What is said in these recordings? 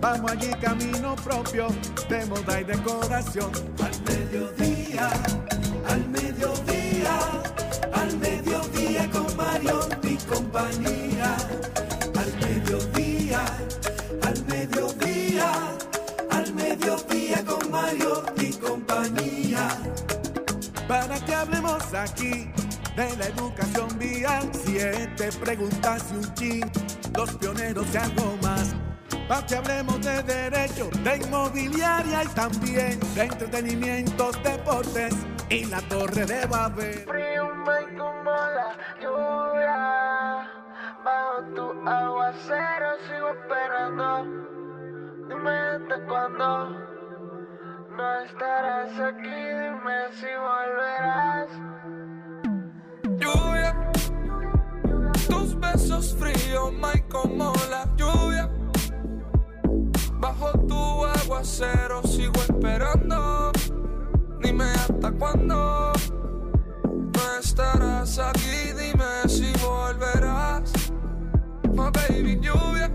Vamos allí camino propio de moda y decoración. Al mediodía, al mediodía, al mediodía con Mario y compañía. Al mediodía, al mediodía, al mediodía con Mario y compañía para que hablemos aquí de la educación vial. Siete preguntas y un chin, los pioneros y algo más. Para que hablemos de derecho, de inmobiliaria y también de entretenimientos, deportes y la torre de Babel. Frío y como la lluvia Bajo tu aguacero sigo esperando Dime hasta cuándo No estarás aquí, dime si volverás lluvia. Tus besos fríos, my como la lluvia. Bajo tu aguacero sigo esperando. Dime hasta cuándo. No estarás aquí, dime si volverás. My baby lluvia.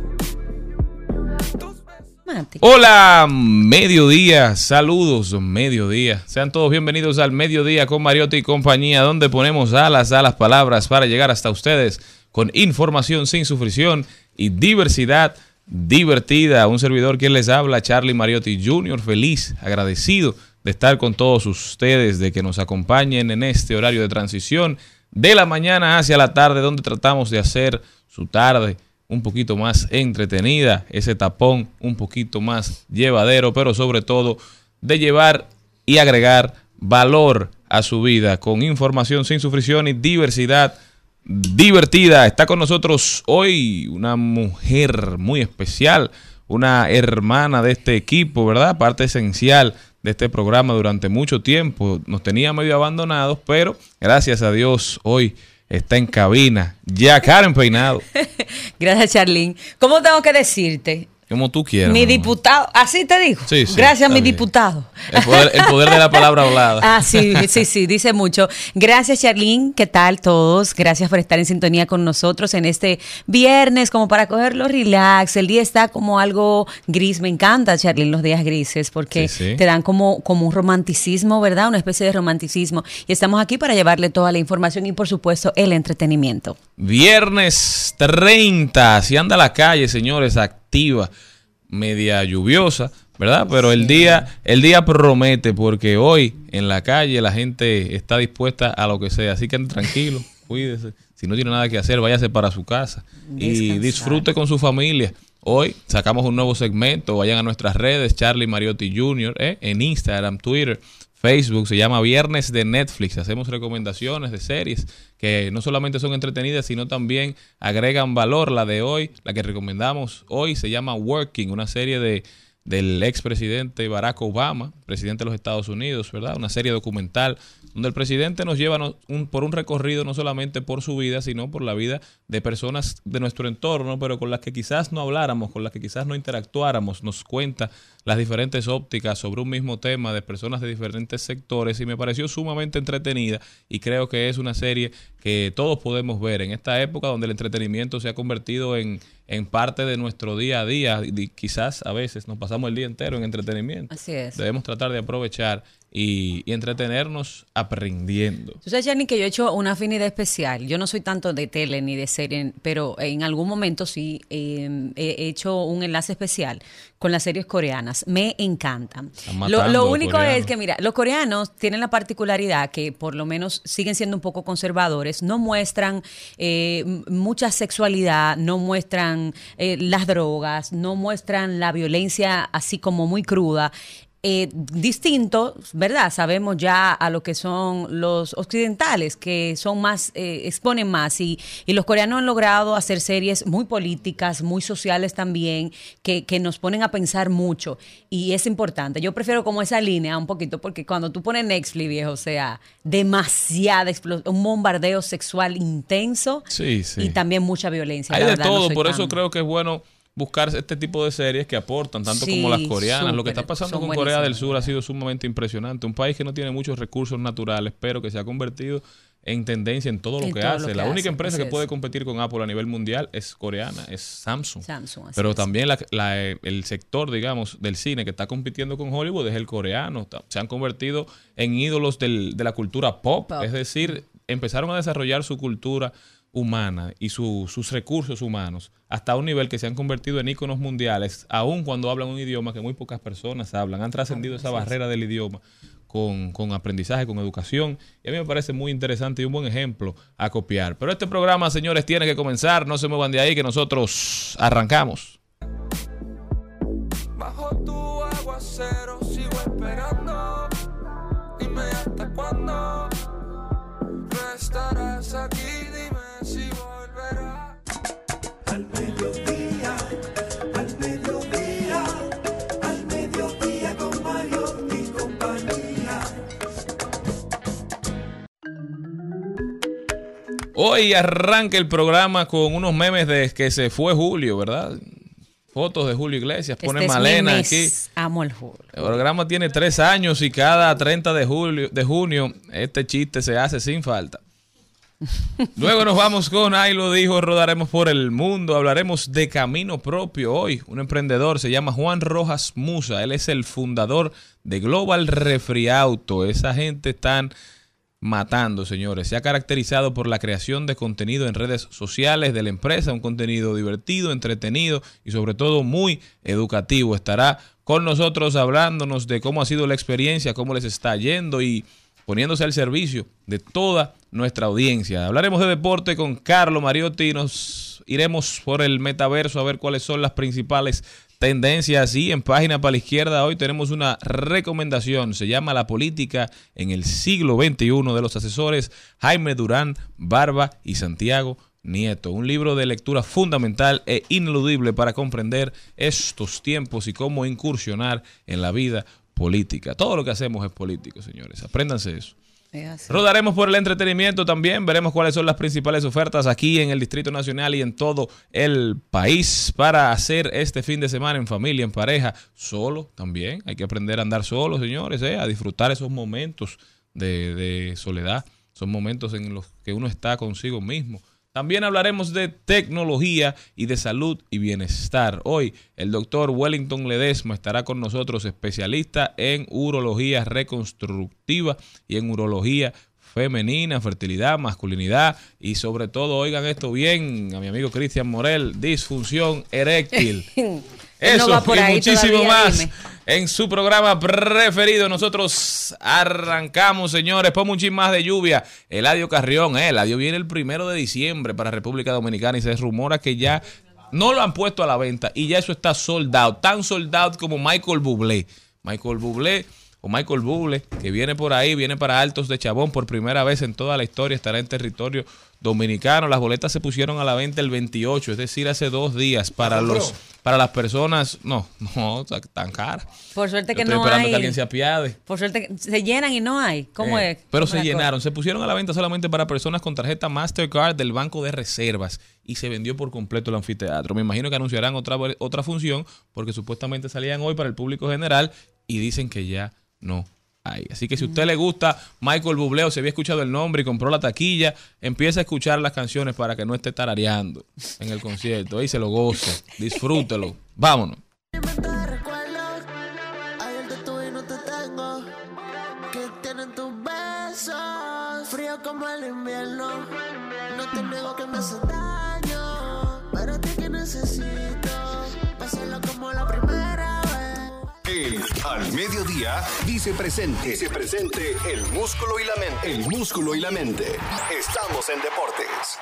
Tus besos. Hola, mediodía, saludos, mediodía. Sean todos bienvenidos al mediodía con Mariotti y compañía, donde ponemos alas a las palabras para llegar hasta ustedes con información sin sufrición y diversidad divertida. Un servidor quien les habla, Charlie Mariotti Jr., feliz, agradecido de estar con todos ustedes, de que nos acompañen en este horario de transición de la mañana hacia la tarde, donde tratamos de hacer su tarde un poquito más entretenida, ese tapón un poquito más llevadero, pero sobre todo de llevar y agregar valor a su vida con información sin sufrición y diversidad divertida. Está con nosotros hoy una mujer muy especial, una hermana de este equipo, ¿verdad? Parte esencial de este programa durante mucho tiempo. Nos tenía medio abandonados, pero gracias a Dios hoy está en cabina. Ya Karen Peinado, Gracias, Charlene. ¿Cómo tengo que decirte? Como tú quieras. Mi mamá. diputado, así te digo. Sí, sí, Gracias, mi bien. diputado. El poder, el poder de la palabra hablada. Ah, sí, sí, sí, dice mucho. Gracias, Charlene. ¿Qué tal todos? Gracias por estar en sintonía con nosotros en este viernes, como para cogerlo relax. El día está como algo gris. Me encanta, Charlene, los días grises, porque Sí, te dan como, como un romanticismo, ¿verdad? Una especie de romanticismo. Y estamos aquí para llevarle toda la información y, por supuesto, el entretenimiento. Viernes 30, si anda a la calle, señores, media lluviosa, ¿verdad? Pero el día, el día promete porque hoy en la calle la gente está dispuesta a lo que sea, así que tranquilo, cuídese. Si no tiene nada que hacer, váyase para su casa y disfrute con su familia. Hoy sacamos un nuevo segmento, vayan a nuestras redes, Charlie Mariotti Jr., ¿eh? en Instagram, Twitter, Facebook, se llama Viernes de Netflix. Hacemos recomendaciones de series que no solamente son entretenidas, sino también agregan valor. La de hoy, la que recomendamos hoy, se llama Working, una serie de, del expresidente Barack Obama, presidente de los Estados Unidos, ¿verdad? Una serie documental donde el presidente nos lleva un- por un recorrido no solamente por su vida, sino por la vida de personas de nuestro entorno, pero con las que quizás no habláramos, con las que quizás no interactuáramos, nos cuenta las diferentes ópticas sobre un mismo tema de personas de diferentes sectores y me pareció sumamente entretenida y creo que es una serie que todos podemos ver en esta época donde el entretenimiento se ha convertido en, en parte de nuestro día a día y quizás a veces nos pasamos el día entero en entretenimiento. Así es. Debemos tratar de aprovechar y, y entretenernos aprendiendo. Tú sabes, Yanni, que yo he hecho una afinidad especial. Yo no soy tanto de tele ni de serie, pero en algún momento sí eh, he hecho un enlace especial con las series coreanas. Me encantan. Lo, lo único es que, mira, los coreanos tienen la particularidad que por lo menos siguen siendo un poco conservadores, no muestran eh, mucha sexualidad, no muestran eh, las drogas, no muestran la violencia así como muy cruda. Eh, distinto, ¿verdad? Sabemos ya a lo que son los occidentales, que son más, eh, exponen más, y, y los coreanos han logrado hacer series muy políticas, muy sociales también, que, que nos ponen a pensar mucho, y es importante. Yo prefiero como esa línea un poquito, porque cuando tú pones Netflix, viejo, o sea, demasiada explosión, un bombardeo sexual intenso, Sí, sí. y también mucha violencia. Hay la de verdad, todo, por eso creo que es bueno buscar este tipo de series que aportan, tanto Sí, como las coreanas. Lo que está pasando con Corea del. Sur ha sido sumamente impresionante. Un país que no tiene muchos recursos naturales, pero que se ha convertido en tendencia en todo lo En que todo hace. lo que la única empresa que puede competir con Apple a nivel mundial es coreana, es Samsung. Pero es. también la- la- el sector, digamos, del cine que está compitiendo con Hollywood es el coreano. Se han convertido en ídolos del- de la cultura pop. Pop. Es decir, empezaron a desarrollar su cultura humana y su- sus recursos humanos hasta un nivel que se han convertido en íconos mundiales, aun cuando hablan un idioma que muy pocas personas hablan. Han trascendido esa barrera del idioma con, con aprendizaje, con educación. Y a mí me parece muy interesante y un buen ejemplo a copiar. Pero este programa, señores, tiene que comenzar. No se muevan de ahí que nosotros arrancamos. Bajo tu aguacero sigo esperando. Dime hasta cuándo no estarás aquí. Hoy arranca el programa con unos memes de que se fue Julio, ¿verdad? Fotos de Julio Iglesias. Pone Este es Malena aquí. Amo el julio. El programa tiene tres años y cada 30 de, julio, de junio este chiste se hace sin falta. Luego nos vamos con Ahí lo dijo, rodaremos por el mundo, hablaremos de camino propio hoy. Un emprendedor se llama Juan Rojas Musa, él es el fundador de Global Refriauto. Esa gente están matando, señores. Se ha caracterizado por la creación de contenido en redes sociales de la empresa, un contenido divertido, entretenido y sobre todo muy educativo. Estará con nosotros hablándonos de cómo ha sido la experiencia, cómo les está yendo y poniéndose al servicio de toda nuestra audiencia. Hablaremos de deporte con Carlo Mariotti y nos iremos por el metaverso a ver cuáles son las principales tendencias y en página para la izquierda hoy tenemos una recomendación, se llama La política en el siglo XXI de los asesores Jaime Durán, Barba y Santiago Nieto, un libro de lectura fundamental e ineludible para comprender estos tiempos y cómo incursionar en la vida política. Todo lo que hacemos es político, señores. Apréndanse eso. Rodaremos por el entretenimiento también, veremos cuáles son las principales ofertas aquí en el Distrito Nacional y en todo el país para hacer este fin de semana en familia, en pareja, solo también. Hay que aprender a andar solo, señores, ¿eh? a disfrutar esos momentos de, de soledad, son momentos en los que uno está consigo mismo. También hablaremos de tecnología y de salud y bienestar. Hoy el doctor Wellington Ledesma estará con nosotros, especialista en urología reconstructiva y en urología femenina, fertilidad, masculinidad y sobre todo, oigan esto bien, a mi amigo Cristian Morel, disfunción eréctil. Eso no va por y ahí muchísimo todavía, más dime. En su programa preferido. Nosotros arrancamos, señores. Pongo un más de lluvia. Eladio Carrión, eh, Eladio viene el primero de diciembre para República Dominicana y se rumora que ya no lo han puesto a la venta y ya eso está sold out. Tan sold out como Michael Bublé. Michael Bublé o Michael Buble, que viene por ahí, viene para Altos de Chabón por primera vez en toda la historia, estará en territorio dominicano. Las boletas se pusieron a la venta el 28, es decir, hace dos días para los para las personas, no, no, tan cara. Por suerte Yo que estoy no esperando hay. que alguien se apiade. Por suerte que se llenan y no hay. ¿Cómo Eh, es? Pero ¿Cómo se cosa? llenaron, se pusieron a la venta solamente para personas con tarjeta Mastercard del Banco de Reservas y se vendió por completo el anfiteatro. Me imagino que anunciarán otra, otra función porque supuestamente salían hoy para el público general y dicen que ya no hay. Así que si a usted le gusta Michael Bublé o se había escuchado el nombre y compró la taquilla, empieza a escuchar las canciones para que no esté tarareando en el concierto. Ahí se lo goce, disfrútelo. Vámonos. Como el invierno. No te niego que me hace Mediodía dice presente. Dice presente el músculo y la mente. El músculo y la mente. Estamos en deportes.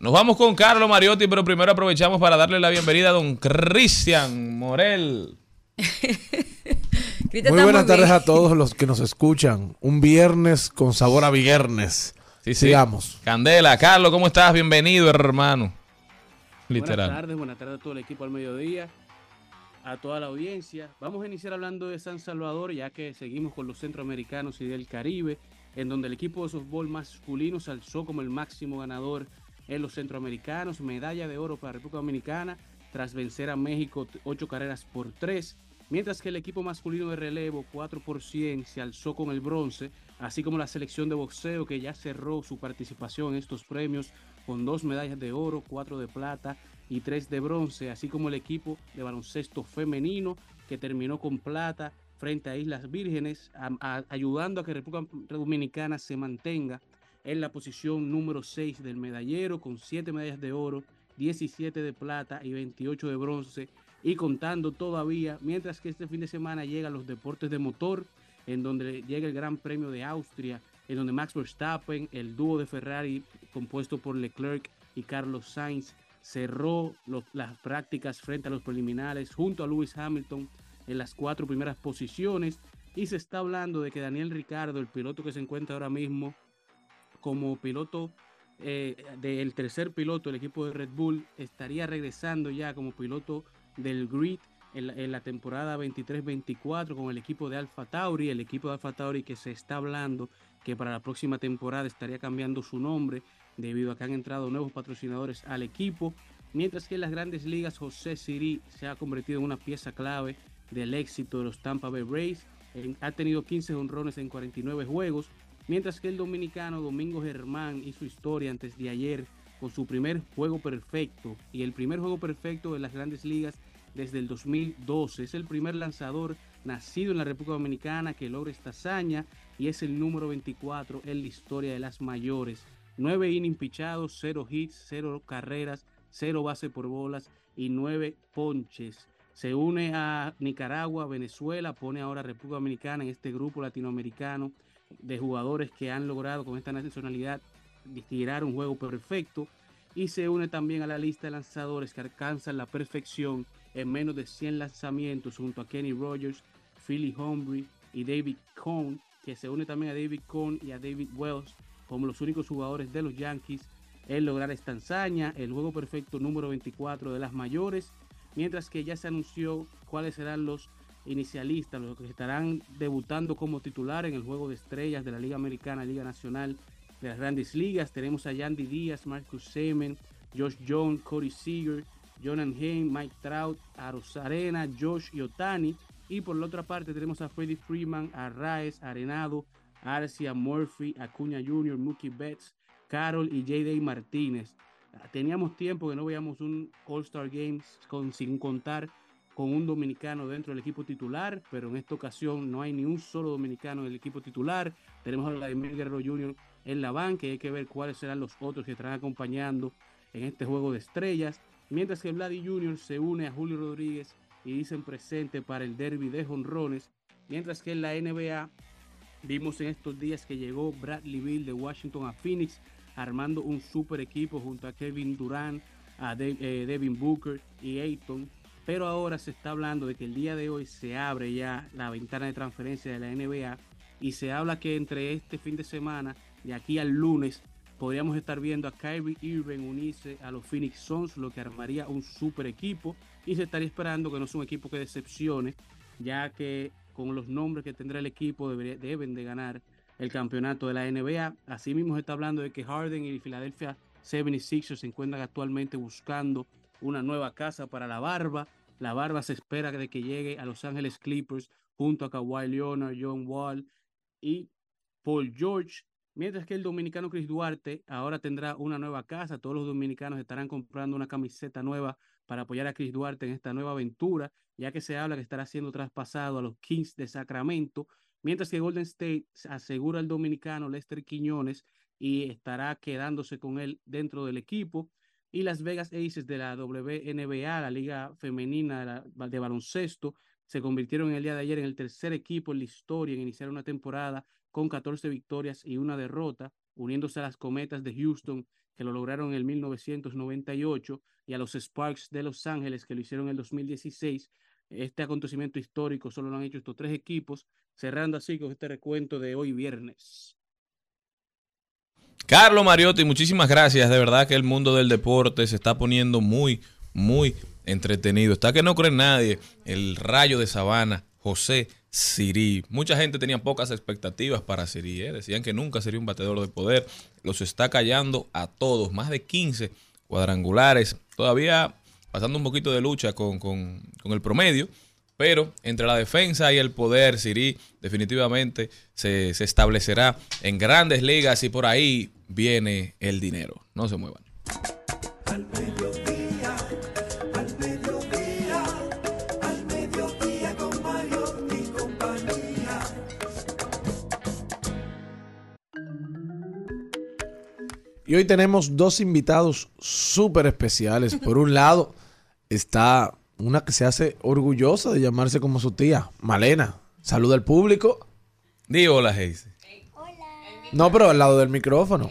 Nos vamos con Carlos Mariotti, pero primero aprovechamos para darle la bienvenida a don Cristian Morel. Muy buenas tardes a todos los que nos escuchan. Un viernes con sabor a viernes. Sí, sí. Sigamos. Candela, Carlos, ¿cómo estás? Bienvenido, hermano. Buenas Literal. tardes, buenas tardes a todo el equipo al mediodía, a toda la audiencia. Vamos a iniciar hablando de San Salvador, ya que seguimos con los centroamericanos y del Caribe, en donde el equipo de softball masculino se alzó como el máximo ganador en los centroamericanos, medalla de oro para República Dominicana, tras vencer a México ocho carreras por tres. Mientras que el equipo masculino de relevo 4 por 100 se alzó con el bronce, así como la selección de boxeo que ya cerró su participación en estos premios con dos medallas de oro, cuatro de plata y tres de bronce, así como el equipo de baloncesto femenino que terminó con plata frente a Islas Vírgenes, ayudando a que República Dominicana se mantenga en la posición número 6 del medallero con 7 medallas de oro, 17 de plata y 28 de bronce y contando todavía, mientras que este fin de semana llegan los deportes de motor, en donde llega el Gran Premio de Austria, en donde Max Verstappen, el dúo de Ferrari compuesto por Leclerc y Carlos Sainz, cerró las prácticas frente a los preliminares junto a Lewis Hamilton en las cuatro primeras posiciones. Y se está hablando de que Daniel Ricardo, el piloto que se encuentra ahora mismo como piloto eh, del tercer piloto del equipo de Red Bull, estaría regresando ya como piloto del grid en la, en la temporada 23-24 con el equipo de Alfa Tauri, el equipo de Alfa Tauri que se está hablando que para la próxima temporada estaría cambiando su nombre debido a que han entrado nuevos patrocinadores al equipo, mientras que en las grandes ligas José Siri se ha convertido en una pieza clave del éxito de los Tampa Bay Rays, ha tenido 15 honrones en 49 juegos, mientras que el dominicano Domingo Germán hizo historia antes de ayer con su primer juego perfecto y el primer juego perfecto de las grandes ligas desde el 2012. Es el primer lanzador nacido en la República Dominicana que logra esta hazaña y es el número 24 en la historia de las mayores. 9 innings pichados, 0 hits, 0 carreras, 0 base por bolas y 9 ponches. Se une a Nicaragua, Venezuela, pone ahora República Dominicana en este grupo latinoamericano de jugadores que han logrado con esta nacionalidad tirar un juego perfecto y se une también a la lista de lanzadores que alcanzan la perfección en menos de 100 lanzamientos junto a Kenny Rogers, Philly Humphrey y David Cohn, que se une también a David Cohn y a David Wells como los únicos jugadores de los Yankees en lograr esta hazaña, el juego perfecto número 24 de las mayores, mientras que ya se anunció cuáles serán los inicialistas, los que estarán debutando como titular en el juego de estrellas de la Liga Americana, Liga Nacional de las grandes ligas. Tenemos a Yandy Díaz, Marcus Semen, Josh Jones, Cody Seager, Jonan Hain, Mike Trout, Aros Arena, Josh y. Y por la otra parte tenemos a Freddie Freeman, a Raes, Arenado, Arcia, Murphy, Acuña Jr., Mookie Betts, Carol y J.D. Martínez. Teníamos tiempo que no veíamos un All-Star Games sin contar con un dominicano dentro del equipo titular, pero en esta ocasión no hay ni un solo dominicano en el equipo titular. Tenemos a Vladimir Guerrero Jr. en la banca y hay que ver cuáles serán los otros que estarán acompañando en este juego de estrellas. Mientras que Vladi Jr. se une a Julio Rodríguez y dicen presente para el derby de jonrones. Mientras que en la NBA vimos en estos días que llegó Bradley Bill de Washington a Phoenix armando un super equipo junto a Kevin Durant, a De- eh, Devin Booker y Ayton. pero ahora se está hablando de que el día de hoy se abre ya la ventana de transferencia de la NBA y se habla que entre este fin de semana y aquí al lunes podríamos estar viendo a Kyrie Irving unirse a los Phoenix Suns, lo que armaría un super equipo y se estaría esperando que no sea un equipo que decepcione, ya que con los nombres que tendrá el equipo deben de ganar el campeonato de la NBA. Asimismo se está hablando de que Harden y Philadelphia 76ers se encuentran actualmente buscando una nueva casa para la barba. La barba se espera de que llegue a Los Ángeles Clippers junto a Kawhi Leonard, John Wall y Paul George. Mientras que el dominicano Chris Duarte ahora tendrá una nueva casa. Todos los dominicanos estarán comprando una camiseta nueva para apoyar a Chris Duarte en esta nueva aventura, ya que se habla que estará siendo traspasado a los Kings de Sacramento, mientras que Golden State asegura al dominicano Lester Quiñones y estará quedándose con él dentro del equipo. Y Las Vegas Aces de la WNBA, la liga femenina de, baloncesto, se convirtieron el día de ayer en el tercer equipo en la historia en iniciar una temporada con 14 victorias y una derrota, uniéndose a las Cometas de Houston, que lo lograron en el 1998, y a los Sparks de Los Ángeles, que lo hicieron en el 2016. Este acontecimiento histórico solo lo han hecho estos tres equipos, cerrando así con este recuento de hoy viernes. Carlos Mariotti, muchísimas gracias. De verdad que el mundo del deporte se está poniendo muy, muy entretenido. Está que no cree nadie. El rayo de sabana, José Sirí. Mucha gente tenía pocas expectativas para Sirí. ¿eh? Decían que nunca sería un batedor de poder. Los está callando a todos. Más de 15 cuadrangulares. Todavía pasando un poquito de lucha con, con- con el promedio. Pero entre la defensa y el poder, Siri definitivamente se, se establecerá en grandes ligas y por ahí viene el dinero. No se muevan. Y hoy tenemos dos invitados súper especiales. Por un lado está una que se hace orgullosa de llamarse como su tía, Malena. Saluda al público. Di hola, Heise. No, pero al lado del micrófono.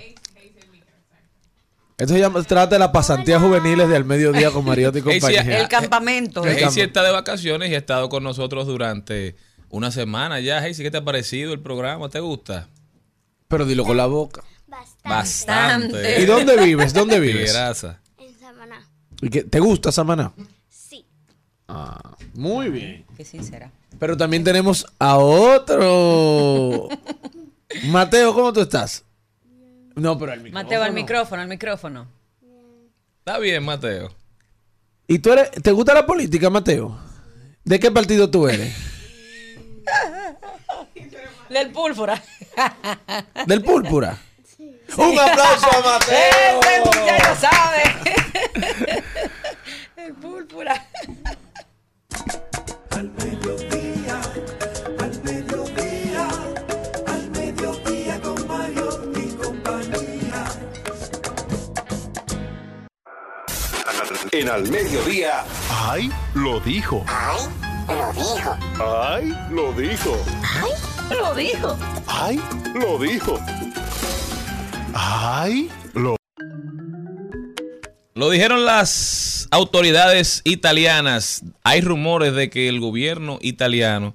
Esto se llama, trata de las pasantías juveniles del mediodía con Mariotti y compañía. El campamento. El Heise está de vacaciones y ha estado con nosotros durante una semana ya. Heise, ¿qué te ha parecido el programa? ¿Te gusta? Pero dilo con la boca. Bastante. ¿Y dónde vives? ¿Dónde vives? En Samaná. ¿Y qué- ¿Te gusta Samaná? Sí. Ah, muy bien. Qué sincera. Pero también tenemos a otro. Mateo, ¿cómo tú estás? No, pero el micrófono. Mateo, al micrófono, al micrófono. Está bien, Mateo. ¿Y tú eres, te gusta la política, Mateo? ¿De qué partido tú eres? Del púrpura. ¿Del púrpura? Un aplauso a Mateo. Ese muchacho sabe. El púrpura. Al mediodía, al mediodía, al mediodía con Mario y compañía. En al mediodía. ¡Ay! Lo dijo. ¡Ay! Lo dijo. ¡Ay! Lo dijo. Lo dijo. ¡Ay! Lo dijo. ¡Ay! Lo Lo dijeron las autoridades italianas. Hay rumores de que el gobierno italiano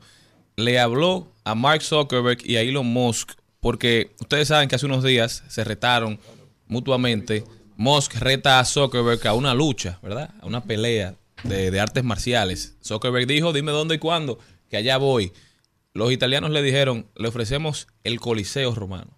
le habló a Mark Zuckerberg y a Elon Musk porque ustedes saben que hace unos días se retaron mutuamente. Musk reta a Zuckerberg a una lucha, ¿verdad? A una pelea de, de artes marciales. Zuckerberg dijo, dime dónde y cuándo, que allá voy. Los italianos le dijeron, le ofrecemos el Coliseo romano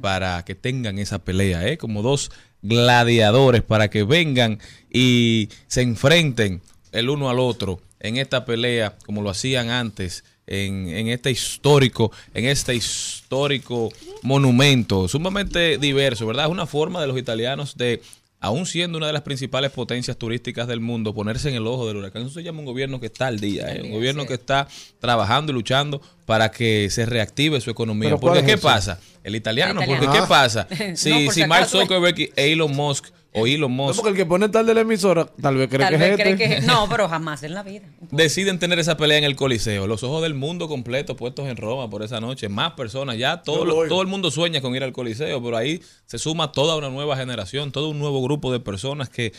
para que tengan esa pelea, ¿eh? como dos gladiadores, para que vengan y se enfrenten el uno al otro en esta pelea, como lo hacían antes, en, en este histórico, en este histórico monumento, sumamente diverso, ¿verdad? Es una forma de los italianos de, aún siendo una de las principales potencias turísticas del mundo, ponerse en el ojo del huracán. Eso se llama un gobierno que está al día, ¿eh? un gobierno que está trabajando y luchando para que se reactive su economía. ¿Pero cuál Porque, ¿qué pasa? El italiano, El porque. ¿qué pasa? No, Si, por si si Mark. Zuckerberg e Elon Musk o Elon No, Musk porque el que pone tal de la emisora, tal vez cree Tal que vez es cree este. que. No, pero jamás en la vida. deciden tener esa pelea en el Coliseo, los ojos del mundo completo puestos en Roma por esa noche, más personas, ya todo, lo- todo el mundo sueña con ir al Coliseo, pero ahí se suma toda una nueva generación, todo un nuevo grupo de personas que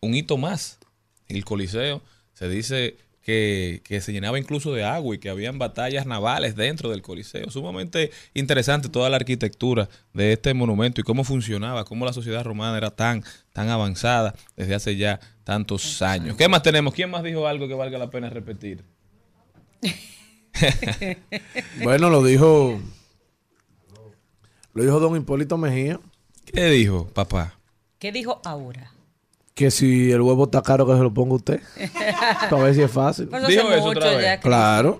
un hito más, el Coliseo Se dice que, que se llenaba incluso de agua y que habían batallas navales dentro del Coliseo. Sumamente interesante toda la arquitectura de este monumento y cómo funcionaba, cómo la sociedad romana era tan, tan avanzada desde hace ya tantos años. ¿Qué más tenemos? ¿Quién más dijo algo que valga la pena repetir? Bueno, lo dijo. Lo dijo don Hipólito Mejía. ¿Qué dijo, papá? ¿Qué dijo Aura? Que si el huevo está caro, que se lo ponga usted. Para ver si es fácil. No Dijo eso otra vez. Claro.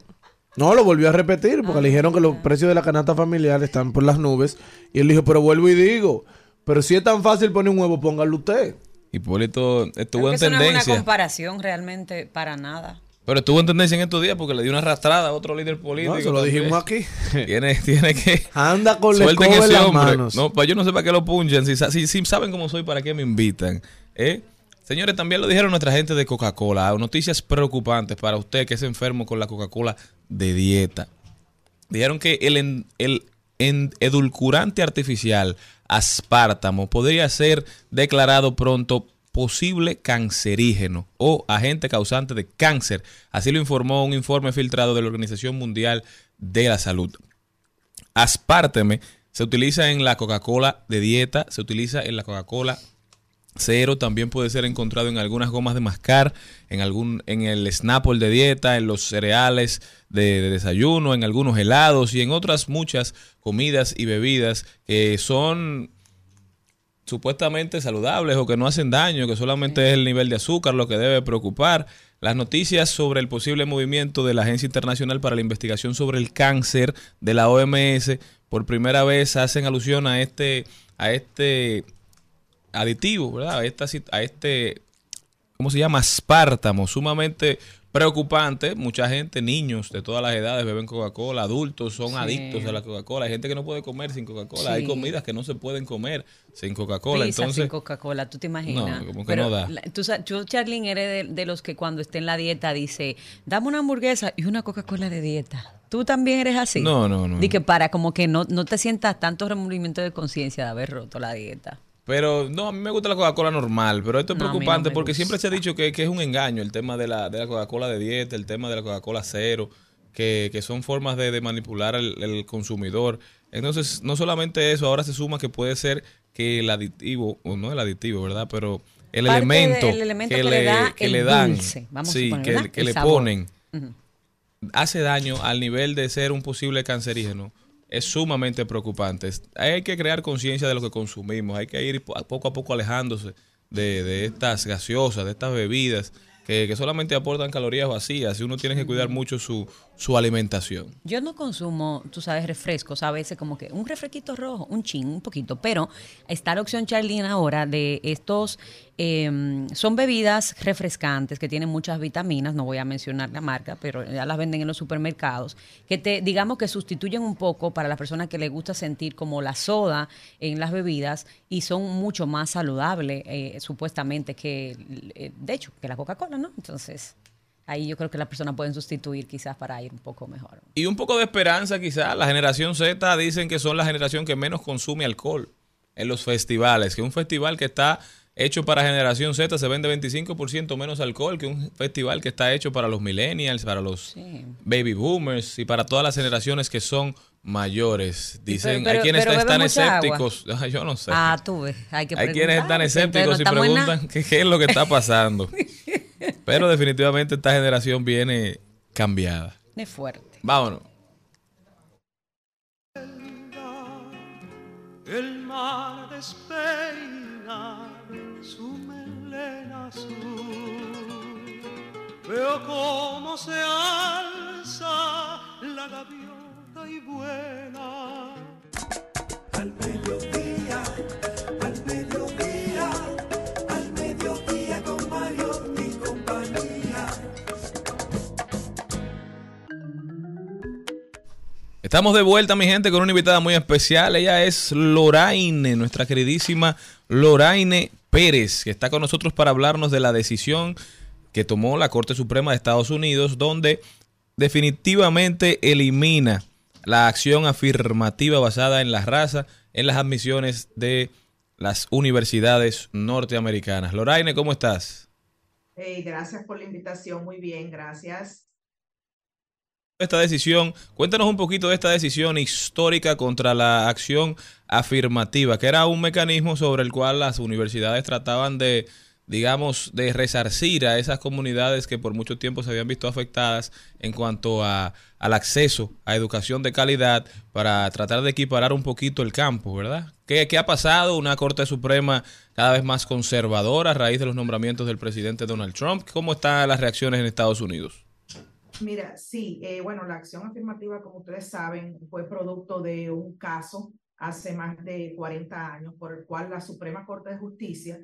No, lo volvió a repetir porque le dijeron que los precios de la canasta familiar están por las nubes. Y él dijo, pero vuelvo y digo, pero si es tan fácil poner un huevo, póngalo usted. Hipólito estuvo en eso no es una tendencia. comparación realmente para nada. pero estuvo en tendencia en estos días porque le dio una arrastrada a otro líder político. No, eso lo dijimos aquí. Tiene, tiene que. Anda con la escoba en las manos. No, pues yo no sé para qué lo punchan. Si, si- si saben cómo soy, ¿para qué me invitan? ¿Eh? Señores, también lo dijeron nuestra gente de Coca-Cola. Noticias preocupantes para usted que es enfermo con la Coca-Cola de dieta. Dijeron que el, el edulcorante artificial aspartamo podría ser declarado pronto posible cancerígeno o agente causante de cáncer. Así lo informó un informe filtrado de la Organización Mundial de la Salud. Aspartame se utiliza en la Coca-Cola de dieta, se utiliza en la Coca-Cola cero, también puede ser encontrado en algunas gomas de mascar, en algún en el Snapple de dieta, en los cereales de, de desayuno, en algunos helados y en otras muchas comidas y bebidas que son supuestamente saludables o que no hacen daño, que solamente es el nivel de azúcar lo que debe preocupar. Las noticias sobre el posible movimiento de la Agencia Internacional para la Investigación sobre el Cáncer de la OMS por primera vez hacen alusión a este a este aditivo, ¿verdad? A, esta, a este, ¿cómo se llama? Aspartamo, sumamente preocupante. Mucha gente, niños de todas las edades beben Coca-Cola, adultos son Sí. adictos a la Coca-Cola. Hay gente que no puede comer sin Coca-Cola. Hay comidas que no se pueden comer sin Coca-Cola. Entonces, sin Coca-Cola, ¿tú te imaginas? No, como que Pero no da. la- tú, tú, Charlene, eres de, de los que cuando esté en la dieta dice, dame una hamburguesa y una Coca-Cola de dieta. ¿Tú también eres así? No, no, no. Di que para como que no, no te sientas tanto remordimiento de conciencia de haber roto la dieta. Pero no, a mí me gusta la Coca-Cola normal, pero esto es No, no preocupante porque gusta. siempre se ha dicho que, que es un engaño el tema de la, de la Coca-Cola de dieta, el tema de la Coca-Cola cero, que, que son formas de, de manipular al el consumidor. Entonces, no solamente eso, ahora se suma que puede ser que el aditivo, o no el aditivo, ¿verdad? Pero el elemento, que, que le le, da que el le dan, dulce, vamos a sí, que, le sabor. ponen, hace daño al nivel de ser un posible cancerígeno es sumamente preocupante. Hay que crear conciencia de lo que consumimos, hay que ir po- poco a poco alejándose de, de estas gaseosas, de estas bebidas que, que solamente aportan calorías vacías y uno tiene que cuidar mucho su, su alimentación. Yo no consumo, tú sabes, refrescos, a veces como que un refresquito rojo, un chin, un poquito, pero está la opción Charlene ahora de estos, eh, son bebidas refrescantes que tienen muchas vitaminas, no voy a mencionar la marca, pero ya las venden en los supermercados, que te, digamos que sustituyen un poco para las personas que les gusta sentir como la soda en las bebidas y son mucho más saludables, eh, supuestamente, que, eh, de hecho, que la Coca-Cola, ¿no? Entonces... Ahí yo creo que las personas pueden sustituir quizás para ir un poco mejor. Y un poco de esperanza quizás. La generación Z dicen que son la generación que menos consume alcohol en los festivales. Que un festival que está hecho para generación Z se vende 25% menos alcohol que un festival que está hecho para los millennials, para los Sí. baby boomers y para todas las generaciones que son mayores. Dicen, pero- hay quienes pero están escépticos. Ah, Yo no sé. Ah, tú ves, hay que hay quienes están escépticos y preguntan qué, qué es lo que está pasando. Pero definitivamente esta generación viene cambiada. Es fuerte. Vámonos. El mar despeina su melena azul. Veo cómo se alza la gaviota y vuela. Al mediodía, al mediodía, al mediodía con Mario y compañía. Estamos de vuelta, mi gente, con una invitada muy especial. Ella es Loraine, nuestra queridísima Loraine Pérez, que está con nosotros para hablarnos de la decisión que tomó la Corte Suprema de Estados Unidos, donde definitivamente elimina la acción afirmativa basada en la raza en las admisiones de las universidades norteamericanas. Loraine, ¿cómo estás? Gracias por la invitación, muy bien, gracias. Esta decisión. Cuéntanos un poquito de esta decisión histórica contra la acción afirmativa, que era un mecanismo sobre el cual las universidades trataban de, digamos, de resarcir a esas comunidades que por mucho tiempo se habían visto afectadas en cuanto a, al acceso a educación de calidad para tratar de equiparar un poquito el campo, ¿verdad? ¿Qué, qué ha pasado? Una Corte Suprema cada vez más conservadora a raíz de los nombramientos del presidente Donald Trump. ¿Cómo están las reacciones en Estados Unidos? Mira, sí, eh, bueno, la acción afirmativa, como ustedes saben, fue producto de un caso hace más de 40 años por el cual la Suprema Corte de Justicia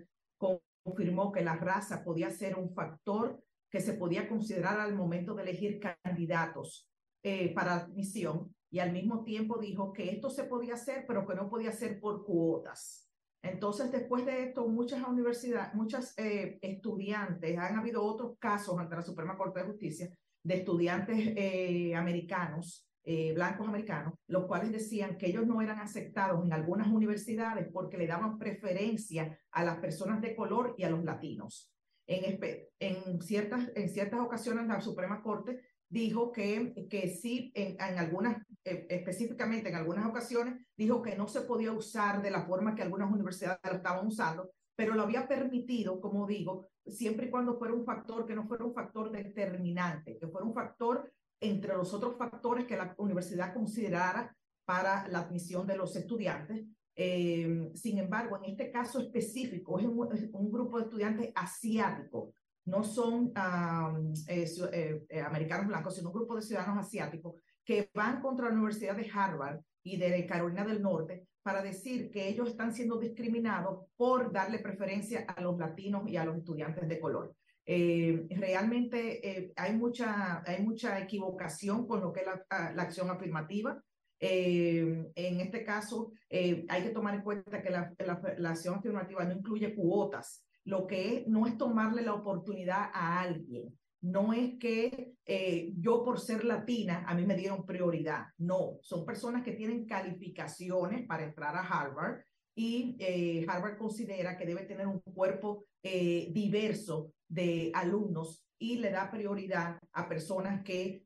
confirmó que la raza podía ser un factor que se podía considerar al momento de elegir candidatos eh, para admisión y al mismo tiempo dijo que esto se podía hacer, pero que no podía ser por cuotas. Entonces, después de esto, muchas universidades, muchas eh, estudiantes, han habido otros casos ante la Suprema Corte de Justicia de estudiantes eh, americanos, eh, blancos americanos, los cuales decían que ellos no eran aceptados en algunas universidades porque le daban preferencia a las personas de color y a los latinos. En, en, ciertas, en ciertas ocasiones la Suprema Corte dijo que, que sí, en, en algunas, eh, específicamente en algunas ocasiones, dijo que no se podía usar de la forma que algunas universidades lo estaban usando, pero lo había permitido, como digo, siempre y cuando fuera un factor que no fuera un factor determinante, que fuera un factor entre los otros factores que la universidad considerara para la admisión de los estudiantes. Eh, sin embargo, en este caso específico, es un, es un grupo de estudiantes asiáticos, no son um, eh, eh, americanos blancos, sino un grupo de ciudadanos asiáticos que van contra la Universidad de Harvard y de Carolina del Norte para decir que ellos están siendo discriminados por darle preferencia a los latinos y a los estudiantes de color. Eh, realmente eh, hay, mucha, hay mucha equivocación con lo que es la, la acción afirmativa. Eh, en este caso, hay que tomar en cuenta que la, la, acción afirmativa no incluye cuotas. Lo que no es tomarle la oportunidad a alguien. No es que eh, yo por ser latina a mí me dieron prioridad. No, son personas que tienen calificaciones para entrar a Harvard y eh, Harvard considera que debe tener un cuerpo eh, diverso de alumnos y le da prioridad a personas que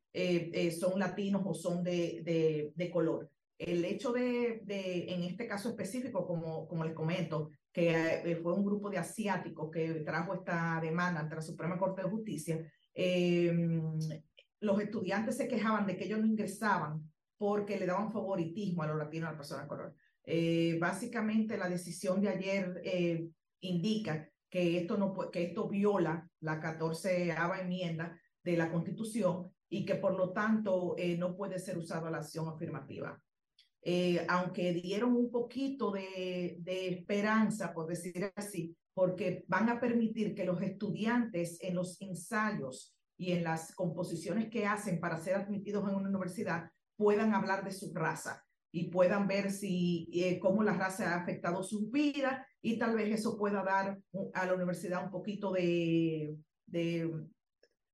son latinos o son de, de, de color. El hecho de, de, en este caso específico, como, como les comento, que fue un grupo de asiáticos que trajo esta demanda ante la Suprema Corte de Justicia, eh, los estudiantes se quejaban de que ellos no ingresaban porque le daban favoritismo a los latinos, a las personas de color. Eh, básicamente la decisión de ayer eh, indica que esto, no, que esto viola la 14 enmienda de la Constitución y que por lo tanto eh, no puede ser usada la acción afirmativa. Eh, aunque dieron un poquito de, de, esperanza, por decir así, porque van a permitir que los estudiantes en los ensayos y en las composiciones que hacen para ser admitidos en una universidad puedan hablar de su raza y puedan ver si eh, cómo la raza ha afectado su vida y tal vez eso pueda dar a la universidad un poquito de, de,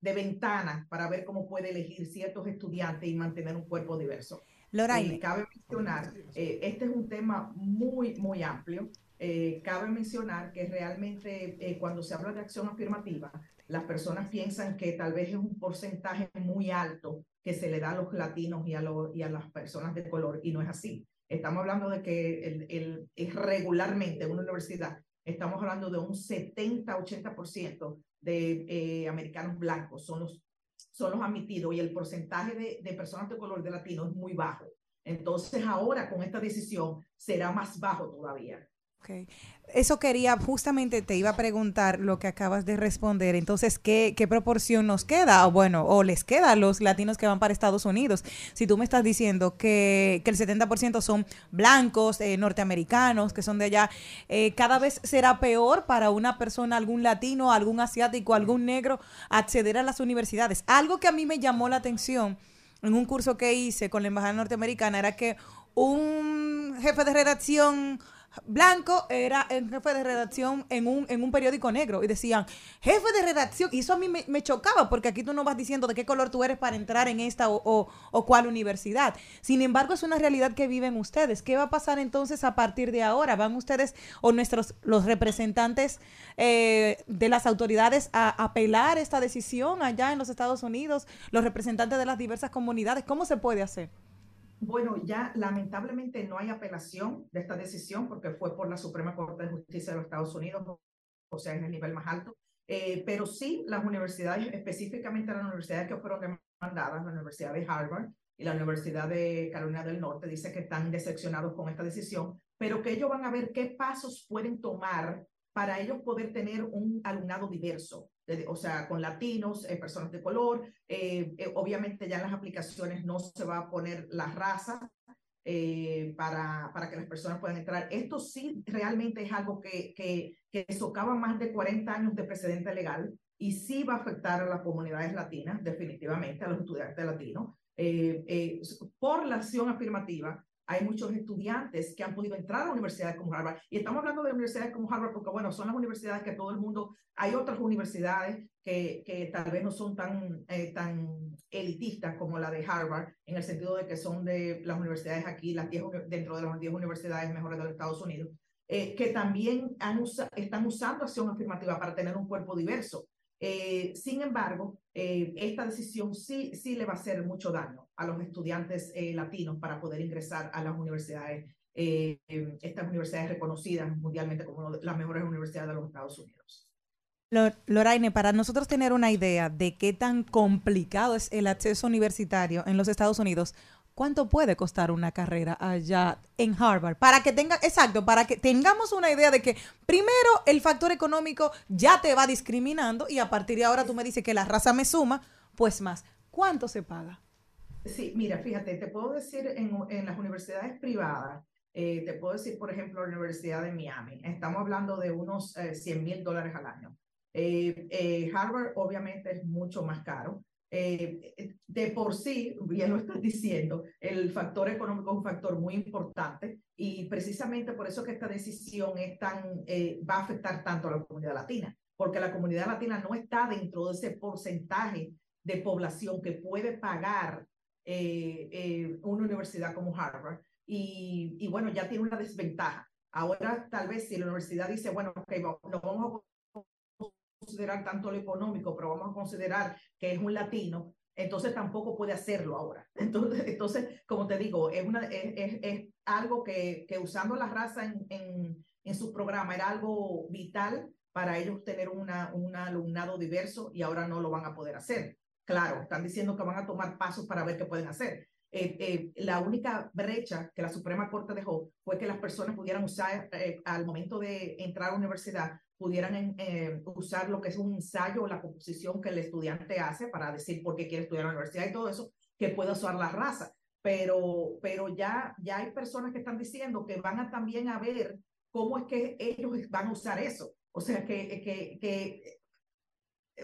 de ventana para ver cómo puede elegir ciertos estudiantes y mantener un cuerpo diverso. Loraine. Eh, cabe mencionar, eh, este es un tema muy, muy amplio. Eh, cabe mencionar que realmente eh, cuando se habla de acción afirmativa, las personas piensan que tal vez es un porcentaje muy alto que se le da a los latinos y a, lo, y a las personas de color, y no es así. Estamos hablando de que el, el, regularmente en una universidad, estamos hablando de un 70-80% de eh, americanos blancos son los son los admitidos y el porcentaje de, de personas de color de latino es muy bajo. Entonces ahora con esta decisión será más bajo todavía. Okay. Eso quería, justamente te iba a preguntar lo que acabas de responder. Entonces, ¿qué, qué proporción nos queda? O bueno, o les queda a los latinos que van para Estados Unidos. Si tú me estás diciendo que, que el 70% son blancos, eh, norteamericanos, que son de allá, eh, cada vez será peor para una persona, algún latino, algún asiático, algún negro, acceder a las universidades. Algo que a mí me llamó la atención en un curso que hice con la Embajada Norteamericana era que un un jefe de redacción blanco era el jefe de redacción en un, en un periódico negro y decían, jefe de redacción, y eso a mí me, chocaba porque aquí tú no vas diciendo de qué color tú eres para entrar en esta o, o, universidad. Sin embargo, es una realidad que viven ustedes. ¿Qué va a pasar entonces a partir de ahora? ¿Van ustedes o nuestros los representantes eh, de las autoridades a apelar esta decisión allá en los Estados Unidos, los representantes de las diversas comunidades? ¿Cómo se puede hacer? Bueno, ya lamentablemente no hay apelación de esta decisión porque fue por la Suprema Corte de Justicia de los Estados Unidos, o sea, en el nivel más alto. Eh, pero sí, las universidades, específicamente las universidades que fueron demandadas, la Universidad de Harvard y la Universidad de Carolina del Norte, dice que están decepcionados con esta decisión, pero que ellos van a ver qué pasos pueden tomar para ellos poder tener un alumnado diverso, o sea, con latinos, eh, personas de color. eh, eh, obviamente ya en las aplicaciones no se va a poner la raza eh, para, para que las personas puedan entrar. Esto sí realmente es algo que, que, que socava más de 40 años de precedente legal y sí va a afectar a las comunidades latinas, definitivamente, a los estudiantes latinos. Por la acción afirmativa, hay muchos estudiantes que han podido entrar a universidades como Harvard. Y estamos hablando de universidades como Harvard porque, bueno, son las universidades que todo el mundo, hay otras universidades que, que tal vez no son tan, eh, tan elitistas como la de Harvard, en el sentido de que son de las universidades aquí, las 10, uni- dentro de las 10 universidades mejores de los Estados Unidos, eh, que también han usa- están usando acción afirmativa para tener un cuerpo diverso. Eh, sin embargo, eh, esta decisión sí, sí le va a hacer mucho daño a los estudiantes eh, latinos para poder ingresar a las universidades, eh, eh, estas universidades reconocidas mundialmente como las mejores universidades de los Estados Unidos. Lo- Loraine, para nosotros tener una idea de qué tan complicado es el acceso universitario en los Estados Unidos, ¿cuánto puede costar una carrera allá en Harvard? Para que tenga, exacto, para que tengamos una idea de que primero el factor económico ya te va discriminando y a partir de ahora tú me dices que la raza me suma, pues más. ¿Cuánto se paga? Sí, mira, fíjate, te puedo decir en, en las universidades privadas, eh, te puedo decir, por ejemplo, la Universidad de Miami, estamos hablando de unos 100 mil dólares al año. Eh, eh, Harvard obviamente es mucho más caro. Eh, eh, de por sí, bien lo estás diciendo, el factor económico es un factor muy importante y precisamente por eso que esta decisión es tan, eh, va a afectar tanto a la comunidad latina, porque la comunidad latina no está dentro de ese porcentaje de población que puede pagar una universidad como Harvard y, bueno, ya tiene una desventaja. Ahora tal vez si la universidad dice, bueno, ok, no vamos considerar tanto lo económico, pero vamos a considerar que es un latino, entonces tampoco puede hacerlo ahora. Entonces, entonces como te digo, es, una, es, es, es algo que, que, usando la raza en, en, en, su programa era algo vital para ellos tener una, un alumnado diverso y ahora no lo van a poder hacer. Claro, están diciendo que van a tomar pasos para ver qué pueden hacer. Eh, eh, la única brecha que la Suprema Corte dejó fue que las personas pudieran usar eh, al momento de entrar a la universidad, pudieran usar lo que es un ensayo o la composición que el estudiante hace para decir por qué quiere estudiar en la universidad y todo eso, que pueda usar la raza. Pero, pero ya, ya hay personas que están diciendo que van a también a ver cómo es que ellos van a usar eso. O sea, que, que, que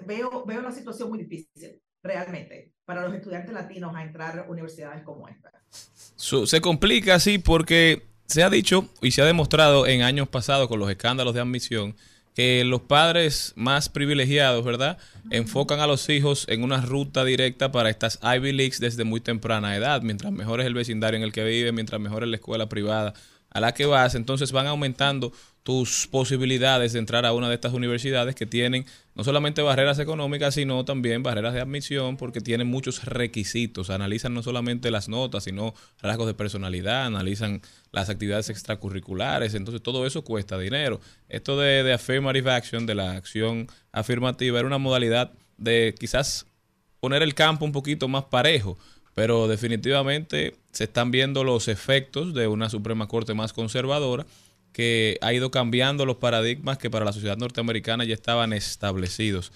veo, veo la situación muy difícil realmente para los estudiantes latinos a entrar a universidades como esta. Se complica así porque se ha dicho y se ha demostrado en años pasados con los escándalos de admisión que los padres más privilegiados, ¿verdad? Enfocan a los hijos en una ruta directa para estas Ivy Leagues desde muy temprana edad. Mientras mejor es el vecindario en el que vive, mientras mejor es la escuela privada a la que vas, entonces van aumentando tus posibilidades de entrar a una de estas universidades que tienen no solamente barreras económicas, sino también barreras de admisión, porque tienen muchos requisitos. Analizan no solamente las notas, sino rasgos de personalidad, analizan las actividades extracurriculares, entonces todo eso cuesta dinero. Esto de, de affirmative action, de la acción afirmativa, era una modalidad de quizás poner el campo un poquito más parejo, pero definitivamente se están viendo los efectos de una Suprema Corte más conservadora que ha ido cambiando los paradigmas que para la sociedad norteamericana ya estaban establecidos.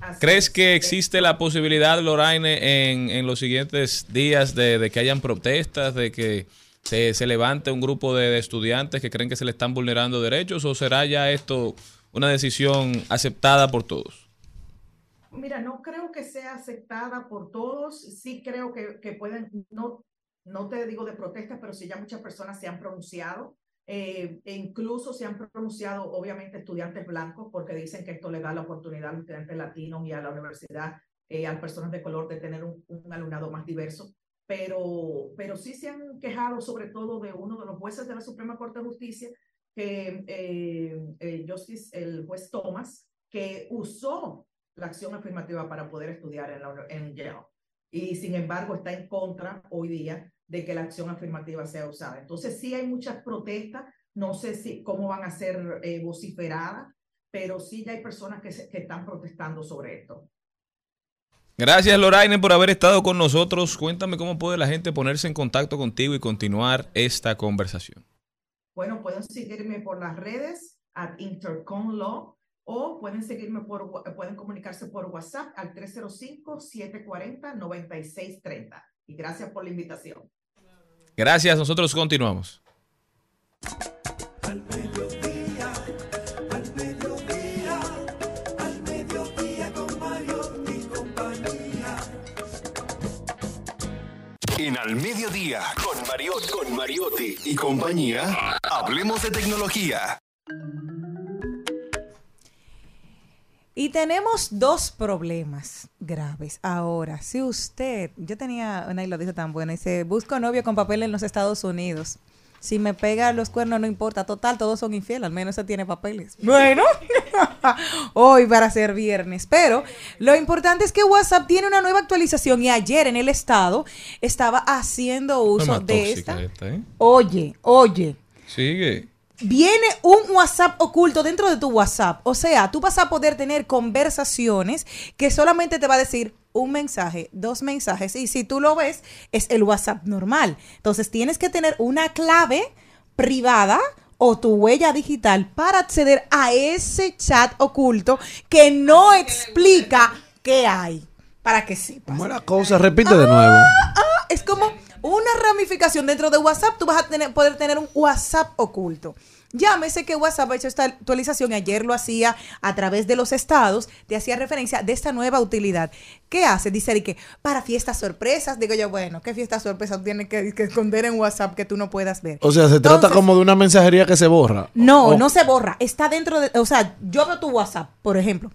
Así ¿Crees que existe la posibilidad, Lorraine, en, en los siguientes días de, de, que hayan protestas, de que se, se levante un grupo de, de, estudiantes que creen que se le están vulnerando derechos o será ya esto una decisión aceptada por todos? Mira, no creo que sea aceptada por todos, sí creo que, que pueden, no, no te digo de protestas, pero sí ya muchas personas se han pronunciado. eh, e incluso se han pronunciado, obviamente, estudiantes blancos, porque dicen que esto le da la oportunidad a los estudiantes latinos y a la universidad, eh, a personas de color, de tener un, un alumnado más diverso. Pero, pero sí se han quejado, sobre todo, de uno de los jueces de la Suprema Corte de Justicia, que eh, eh, Justice, el juez Thomas, que usó la acción afirmativa para poder estudiar en, la, en Yale. Y sin embargo está en contra hoy día de que la acción afirmativa sea usada. Entonces sí hay muchas protestas, no sé si cómo van a ser eh, vociferadas, pero sí ya hay personas que, se- que están protestando sobre esto. Gracias, Loraine, por haber estado con nosotros. Cuéntame cómo puede la gente ponerse en contacto contigo y continuar esta conversación. Bueno, pueden seguirme por las redes at Intercom Law o pueden seguirme por, pueden comunicarse por WhatsApp al 305-740-9630. Y gracias por la invitación. Gracias, nosotros continuamos. Al En Al Mediodía, con Mariotti, con Mariotti y compañía, hablemos de tecnología. Y tenemos dos problemas graves. Ahora, si usted, yo tenía una y lo dice tan buena, dice, busco novio con papel en los Estados Unidos. Si me pega los cuernos no importa, total, todos son infieles, al menos se tiene papeles. Bueno, hoy para ser viernes, pero lo importante es que WhatsApp tiene una nueva actualización y ayer en el estado estaba haciendo uso de esta, ¿eh? Oye, oye, Sigue. Viene un WhatsApp oculto dentro de tu WhatsApp. O sea, tú vas a poder tener conversaciones que solamente te va a decir un mensaje, dos mensajes. Y si tú lo ves, es el WhatsApp normal. Entonces tienes que tener una clave privada o tu huella digital para acceder a ese chat oculto que no explica qué hay. Para que sepas. ¿Cómo es la cosa? Repite de nuevo. Ah, es como una ramificación dentro de WhatsApp. Tú vas a tener, poder tener un WhatsApp oculto. Llámese que WhatsApp ha hecho esta actualización y ayer lo hacía a través de los estados, te hacía referencia de esta nueva utilidad. ¿Qué hace? Dice de que para fiestas sorpresas, digo yo, bueno, ¿qué fiestas sorpresas tienes que, que esconder en WhatsApp que tú no puedas ver? O sea, se trata como de una mensajería que se borra. No, no se borra. Está dentro de. O sea, yo veo tu WhatsApp, por ejemplo.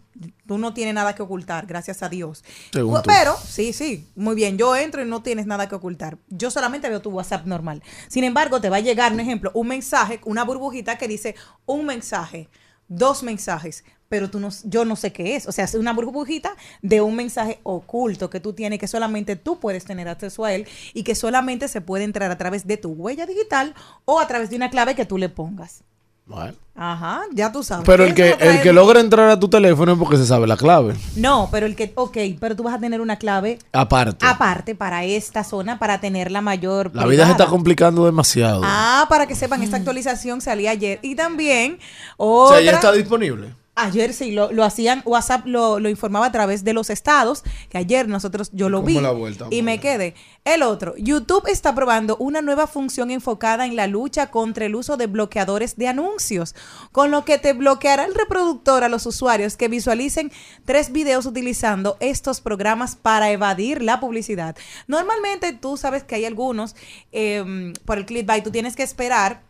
Tú no tienes nada que ocultar, gracias a Dios. Según tú. Pero, sí, sí, muy bien. Yo entro y no tienes nada que ocultar. Yo solamente veo tu WhatsApp normal. Sin embargo, te va a llegar, un ejemplo, un mensaje, una burbujita que dice un mensaje, dos mensajes. Pero tú no, yo no sé qué es. O sea, es una burbujita de un mensaje oculto que tú tienes, que solamente tú puedes tener acceso a él y que solamente se puede entrar a través de tu huella digital o a través de una clave que tú le pongas. Bueno. Ajá, ya tú sabes. Pero el que, el que logra entrar a tu teléfono es porque se sabe la clave. No, pero el que, ok, pero tú vas a tener una clave Aparte. aparte para esta zona para tenerla mayor. La vida se está complicando demasiado. Ah, para que sepan, esta actualización salía ayer. Y también o sea, ya está disponible. Ayer sí, lo, lo hacían, WhatsApp lo, lo informaba a través de los estados, que ayer nosotros, yo lo ¿Cómo vi la vuelta, y me quedé. El otro, YouTube está probando una nueva función enfocada en la lucha contra el uso de bloqueadores de anuncios, con lo que te bloqueará el reproductor a los usuarios que visualicen tres videos utilizando estos programas para evadir la publicidad. Normalmente tú sabes que hay algunos, eh, por el clickbait, tú tienes que esperar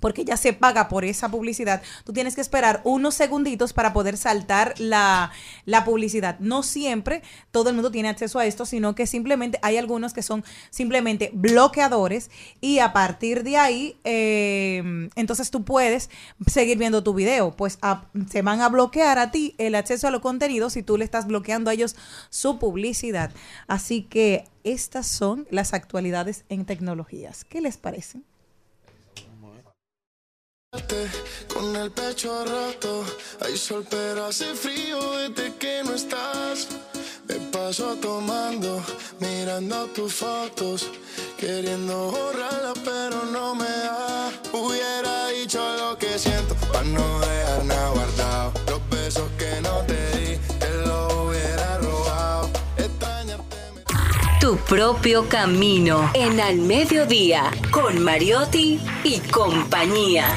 porque ya se paga por esa publicidad, tú tienes que esperar unos segunditos para poder saltar la, la publicidad. No siempre todo el mundo tiene acceso a esto, sino que simplemente hay algunos que son simplemente bloqueadores y a partir de ahí, eh, entonces tú puedes seguir viendo tu video, pues se van a bloquear a ti el acceso a los contenidos si tú le estás bloqueando a ellos su publicidad. Así que estas son las actualidades en tecnologías. ¿Qué les parece? Con el pecho roto, hay sol pero hace frío desde que no estás. Me paso tomando, mirando tus fotos, queriendo borrarla pero no me da. Hubiera dicho lo que siento, para no dejar nada guardado. Los besos que no te di, te los hubiera robado. Extrañarte Tu propio camino en Al Mediodía con Mariotti y compañía.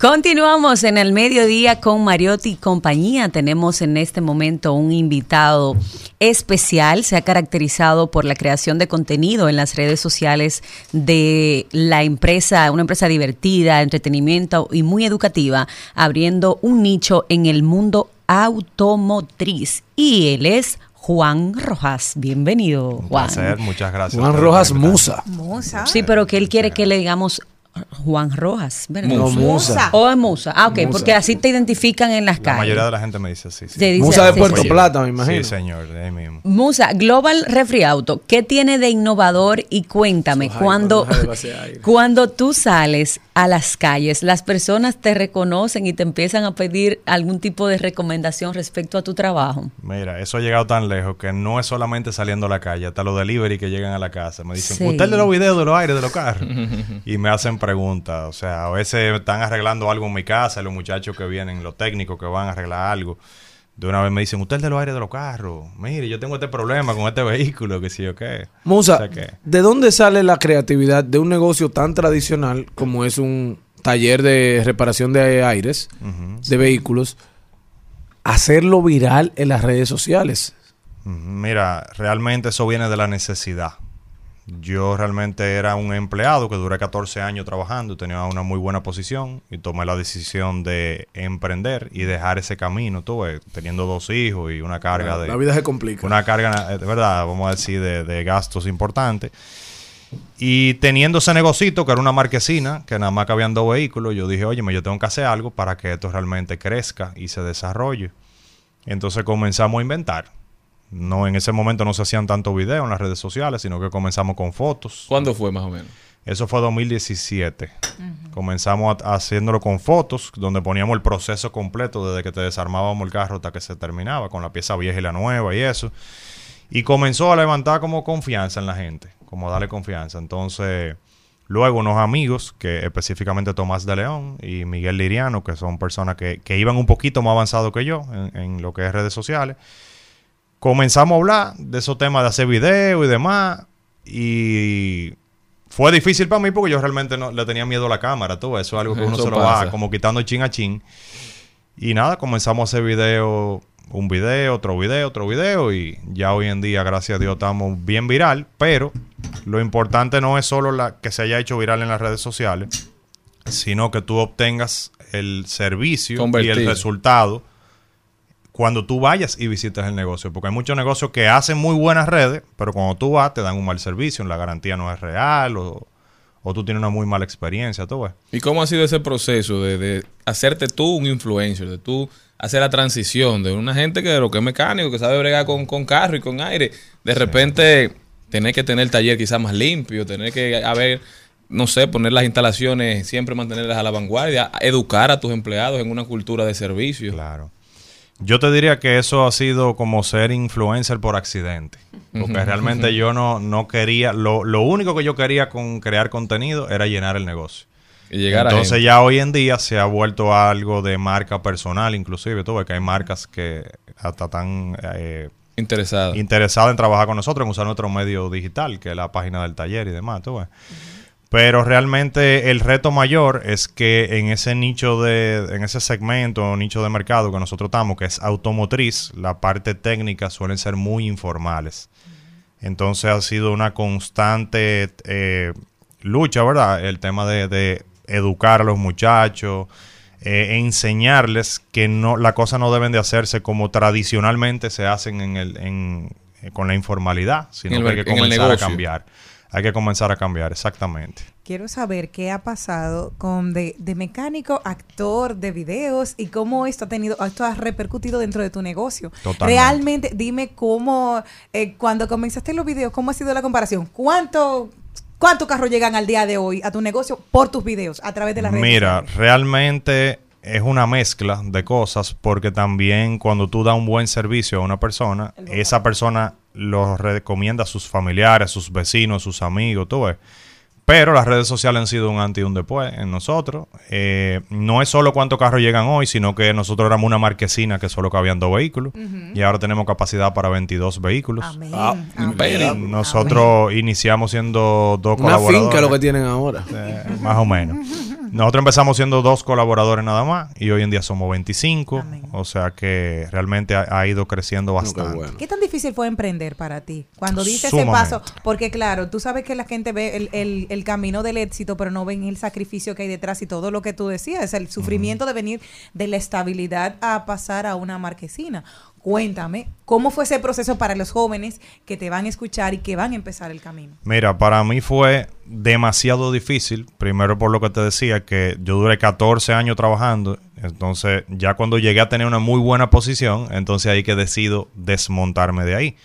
Continuamos en el mediodía con Mariotti y compañía. Tenemos en este momento un invitado especial. Se ha caracterizado por la creación de contenido en las redes sociales de la empresa, una empresa divertida, entretenimiento y muy educativa, abriendo un nicho en el mundo automotriz. Y él es Juan Rojas. Bienvenido, Juan. placer, muchas gracias. Juan Rojas. Musa. Musa. Sí, pero que él quiere que le digamos Juan Rojas, ¿verdad? No, Musa. O es Musa. Ah, ok, Musa. porque así te identifican en las La calles. mayoría de la gente me dice así. sí. Dice Musa de. Puerto Plata, me imagino. Sí, señor, de ahí mismo. Musa, Global Refri Auto, ¿qué tiene de innovador? Y cuéntame, cuando, cuando tú sales a las calles, las personas te reconocen y te empiezan a pedir algún tipo de recomendación respecto a tu trabajo. Mira, eso ha llegado tan lejos que no es solamente saliendo a la calle, hasta los delivery que llegan a la casa. Me dicen, Sí. usted de los videos de los aires de los carros. y me hacen preguntas. O sea, a veces están arreglando algo en mi casa, los muchachos que vienen, los técnicos que van a arreglar algo. De una vez me dicen, usted es de los aires de los carros. Mire, yo tengo este problema con este vehículo, que sí o qué. Musa, O sea que- ¿de dónde sale la creatividad de un negocio tan tradicional como es un taller de reparación de aires, de vehículos, hacerlo viral en las redes sociales? Mira, realmente eso viene de la necesidad. Yo realmente era un empleado que duré 14 años trabajando, tenía una muy buena posición y tomé la decisión de emprender y dejar ese camino, tú ves, teniendo dos hijos y una carga La- de... la vida se complica. Una carga, eh, de verdad, vamos a decir, de, de gastos importantes. Y teniendo ese negocito, que era una marquesina, que nada más que habían dos vehículos, yo dije, oye, yo tengo que hacer algo para que esto realmente crezca y se desarrolle. Entonces comenzamos a inventar. No, en ese momento no se hacían tantos videos en las redes sociales, sino que comenzamos con fotos. ¿Cuándo fue más o menos? Eso fue 2017. Comenzamos a- haciéndolo con fotos, donde poníamos el proceso completo desde que te desarmábamos el carro hasta que se terminaba, con la pieza vieja y la nueva y eso. Y comenzó a levantar como confianza en la gente, como a darle confianza. Entonces, luego unos amigos, que específicamente Tomás de León y Miguel Liriano, que son personas que, que iban un poquito más avanzados que yo en, en lo que es redes sociales, comenzamos a hablar de esos temas de hacer video y demás. Y fue difícil para mí porque yo realmente no le tenía miedo a la cámara, todo eso es algo que uno Eso se lo pasa. va como quitando chin a chin. Y nada, comenzamos a hacer video, un video, otro video, otro video y ya hoy en día, gracias a Dios, estamos bien viral, pero lo importante no es solo la que se haya hecho viral en las redes sociales, sino que tú obtengas el servicio y el resultado cuando tú vayas y visites el negocio. Porque hay muchos negocios que hacen muy buenas redes, pero cuando tú vas te dan un mal servicio, la garantía no es real o, o tú tienes una muy mala experiencia, tú ves. ¿Y cómo ha sido ese proceso de, de hacerte tú un influencer, de tú hacer la transición de una gente que lo que es mecánico, que sabe bregar con, con carro y con aire, de repente tener que tener el taller quizás más limpio, tener que haber, no sé, poner las instalaciones, siempre mantenerlas a la vanguardia, educar a tus empleados en una cultura de servicio. Claro. Yo te diría que eso ha sido como ser influencer por accidente. Porque realmente yo no, no quería, lo, lo único que yo quería con crear contenido era llenar el negocio. Y llegar a Entonces gente. ya hoy en día se ha vuelto algo de marca personal, inclusive. Tú ves que hay marcas que hasta están eh, Interesadas. interesadas en trabajar con nosotros, en usar nuestro medio digital, que es la página del taller y demás. Tú ves. Pero realmente el reto mayor es que en ese nicho de, en ese segmento o nicho de mercado que nosotros estamos, que es automotriz, la parte técnica suelen ser muy informales. Entonces ha sido una constante eh, lucha, ¿verdad? El tema de, de educar a los muchachos, eh, enseñarles que no, la cosa no deben de hacerse como tradicionalmente se hacen en el, en, eh, con la informalidad, sino el que hay que comenzar a cambiar. Hay que comenzar a cambiar, exactamente. Quiero saber qué ha pasado con de, de mecánico, actor de videos y cómo esto ha tenido, esto ha repercutido dentro de tu negocio. Totalmente. Realmente, dime cómo, eh, cuando comenzaste los videos, ¿cómo ha sido la comparación? ¿Cuánto, ¿Cuántos carros llegan al día de hoy a tu negocio por tus videos a través de las redes Mira, realmente es una mezcla de cosas porque también cuando tú das un buen servicio a una persona, esa persona lo recomienda a sus familiares, a sus vecinos, a sus amigos, tú ves. Pero las redes sociales han sido un antes y un después en nosotros. Eh, no es solo cuántos carros llegan hoy, sino que nosotros éramos una marquesina que solo cabían dos vehículos. Y ahora tenemos capacidad para 22 vehículos. Ah, imperio. Nosotros iniciamos siendo dos Una colaboradores. finca lo que tienen ahora. Eh, más o menos. Nosotros empezamos siendo dos colaboradores nada más y hoy en día somos 25, o sea que realmente ha, ha ido creciendo bastante. ¿Qué tan difícil fue emprender para ti? Cuando diste ese paso, porque claro, tú sabes que la gente ve el, el- el camino del éxito, pero no ven el sacrificio que hay detrás y todo lo que tú decías, el sufrimiento de venir de la estabilidad a pasar a una marquesina. Cuéntame, ¿cómo fue ese proceso para los jóvenes que te van a escuchar y que van a empezar el camino? Mira, para mí fue demasiado difícil, primero por lo que te decía, que yo duré 14 años trabajando, entonces ya cuando llegué a tener una muy buena posición, entonces ahí que decido desmontarme de ahí.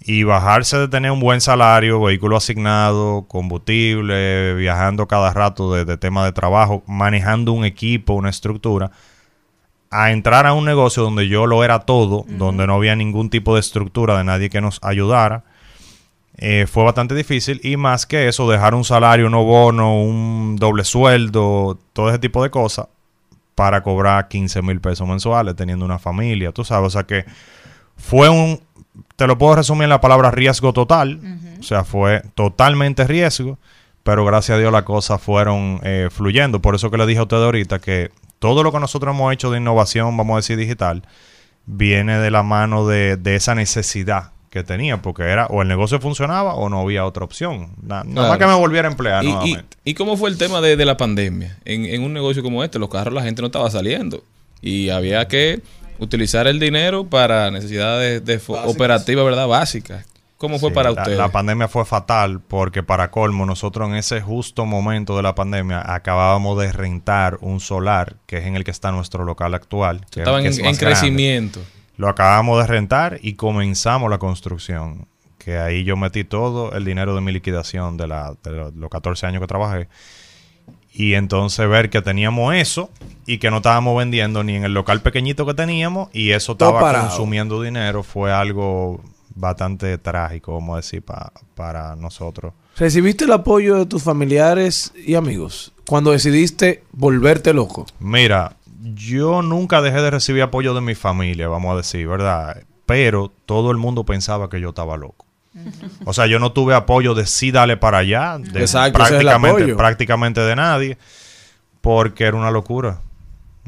Y bajarse de tener un buen salario, vehículo asignado, combustible, viajando cada rato de, de tema de trabajo, manejando un equipo, una estructura, a entrar a un negocio donde yo lo era todo, donde no había ningún tipo de estructura de nadie que nos ayudara, eh, fue bastante difícil. Y más que eso, dejar un salario, no bono, un doble sueldo, todo ese tipo de cosas, para cobrar 15 mil pesos mensuales, teniendo una familia, tú sabes. O sea que fue un, te lo puedo resumir en la palabra riesgo total. O sea, fue totalmente riesgo. Pero gracias a Dios las cosas fueron eh, fluyendo. Por eso que le dije a usted ahorita que todo lo que nosotros hemos hecho de innovación, vamos a decir digital, viene de la mano de, de esa necesidad que tenía, porque era o el negocio funcionaba o no había otra opción. Na- Nada más que me volviera a emplear ¿Y, nuevamente. y cómo fue el tema de, de la pandemia? En, en un negocio como este, los carros la gente no estaba saliendo y había que utilizar el dinero para necesidades de operativas, ¿verdad? Básicas. ¿Cómo fue Sí, para la- ustedes? La, pandemia fue fatal porque para colmo nosotros en ese justo momento de la pandemia acabábamos de rentar un solar que es en el que está nuestro local actual. que es- Estaban que es en- grande. crecimiento. Lo acabamos de rentar y comenzamos la construcción. Que ahí yo metí todo el dinero de mi liquidación de, la, de lo- los 14 años que trabajé. Y entonces ver que teníamos eso y que no estábamos vendiendo ni en el local pequeñito que teníamos y eso estaba consumiendo dinero fue algo bastante trágico, vamos a decir, pa- para nosotros. ¿Recibiste el apoyo de tus familiares y amigos cuando decidiste volverte loco? Mira, yo nunca dejé de recibir apoyo de mi familia, vamos a decir, ¿verdad? Pero todo el mundo pensaba que yo estaba loco. O sea, yo no tuve apoyo de sí dale para allá, de Exacto, es prácticamente, de nadie, porque era una locura.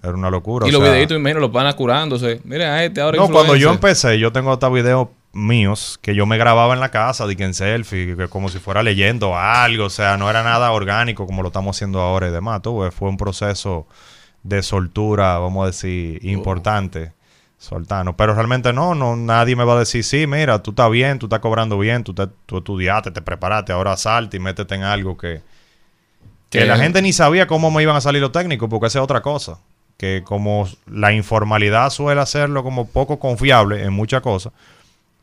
Era una locura. y o los sea, videitos, imagino, los van a curándose. Mira a este ahora No, cuando yo empecé, yo tengo hasta videos míos que yo me grababa en la casa, de que en selfie, que como si fuera leyendo algo, o sea, no era nada orgánico como lo estamos haciendo ahora y demás. Tú, fue un proceso de soltura, vamos a decir, importante, soltano. Pero realmente no, no, nadie me va a decir, sí, mira, tú estás bien, tú estás cobrando bien, tú, te- tú estudiaste, te preparaste, ahora salte y métete en algo que, que Que- la gente ni sabía cómo me iban a salir los técnicos, porque esa es otra cosa. Que como la informalidad suele hacerlo como poco confiable en muchas cosas,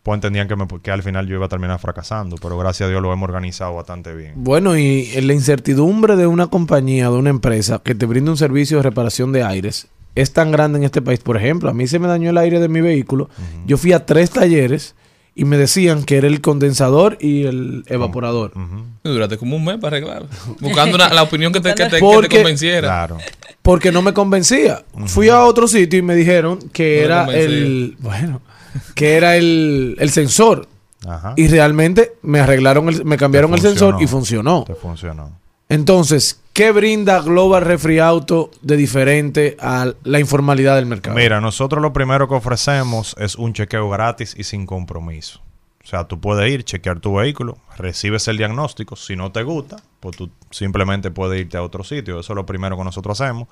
pues entendían que, me- que al final yo iba a terminar fracasando. Pero gracias a Dios lo hemos organizado bastante bien. Bueno, y en la incertidumbre de una compañía, de una empresa que te brinda un servicio de reparación de aires, es tan grande en este país. Por ejemplo, a mí se me dañó el aire de mi vehículo. Yo fui a tres talleres y me decían que era el condensador y el evaporador. Duraste como un mes para arreglarlo. Buscando una- la opinión que te, que te- que te Porque- convenciera. Claro. Porque no me convencía. Fui a otro sitio y me dijeron que No era el. Bueno, que era el, el sensor. Ajá. Y realmente me arreglaron, el, me cambiaron el sensor y funcionó. Te funcionó. Entonces, ¿qué brinda Global Refri Auto de diferente a la informalidad del mercado? Mira, nosotros lo primero que ofrecemos es un chequeo gratis y sin compromiso. O sea, tú puedes ir, chequear tu vehículo, recibes el diagnóstico. Si no te gusta, pues tú simplemente puedes irte a otro sitio. Eso es lo primero que nosotros hacemos.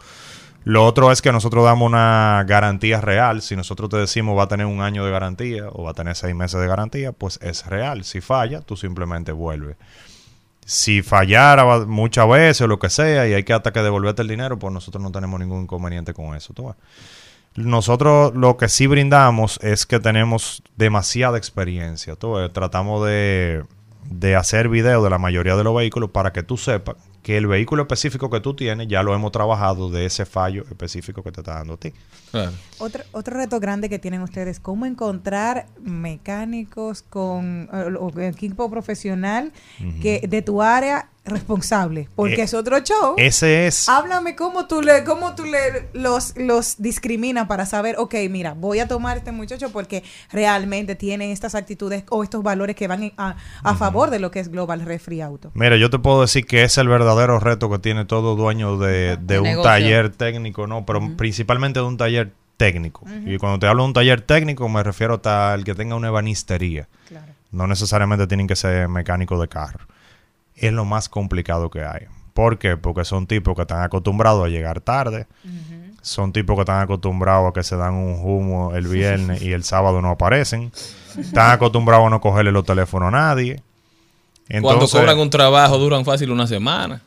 Lo otro es que nosotros damos una garantía real. Si nosotros te decimos va a tener un año de garantía o va a tener seis meses de garantía, pues es real. Si falla, tú simplemente vuelves. Si fallara muchas veces o lo que sea y hay que hasta que devolverte el dinero, pues nosotros no tenemos ningún inconveniente con eso. tú. Nosotros lo que sí brindamos es que tenemos demasiada experiencia. tú. Tratamos de, de hacer videos de la mayoría de los vehículos para que tú sepas que el vehículo específico que tú tienes ya lo hemos trabajado de ese fallo específico que te está dando a ti. Otro, otro reto grande que tienen ustedes, cómo encontrar mecánicos con o equipo profesional que de tu área responsable, porque Eh, es otro show. Ese es. Háblame cómo tú le, cómo tú le los, los discriminas para saber, ok, mira, voy a tomar a este muchacho porque realmente tiene estas actitudes o estos valores que van en- a, a favor de lo que es Global Refree Auto. Mira, yo te puedo decir que es el verdadero reto que tiene todo dueño de, de un negocio. taller técnico, ¿no? Pero principalmente de un taller técnico. Y cuando te hablo de un taller técnico, me refiero el que tenga una ebanistería. No necesariamente tienen que ser mecánicos de carro. Es lo más complicado que hay. ¿Por qué? Porque son tipos que están acostumbrados a llegar tarde. Son tipos que están acostumbrados a que se dan un humo el viernes y el sábado no aparecen. Están acostumbrados a no cogerle los teléfonos a nadie. Cuando cobran un trabajo duran fácil una semana.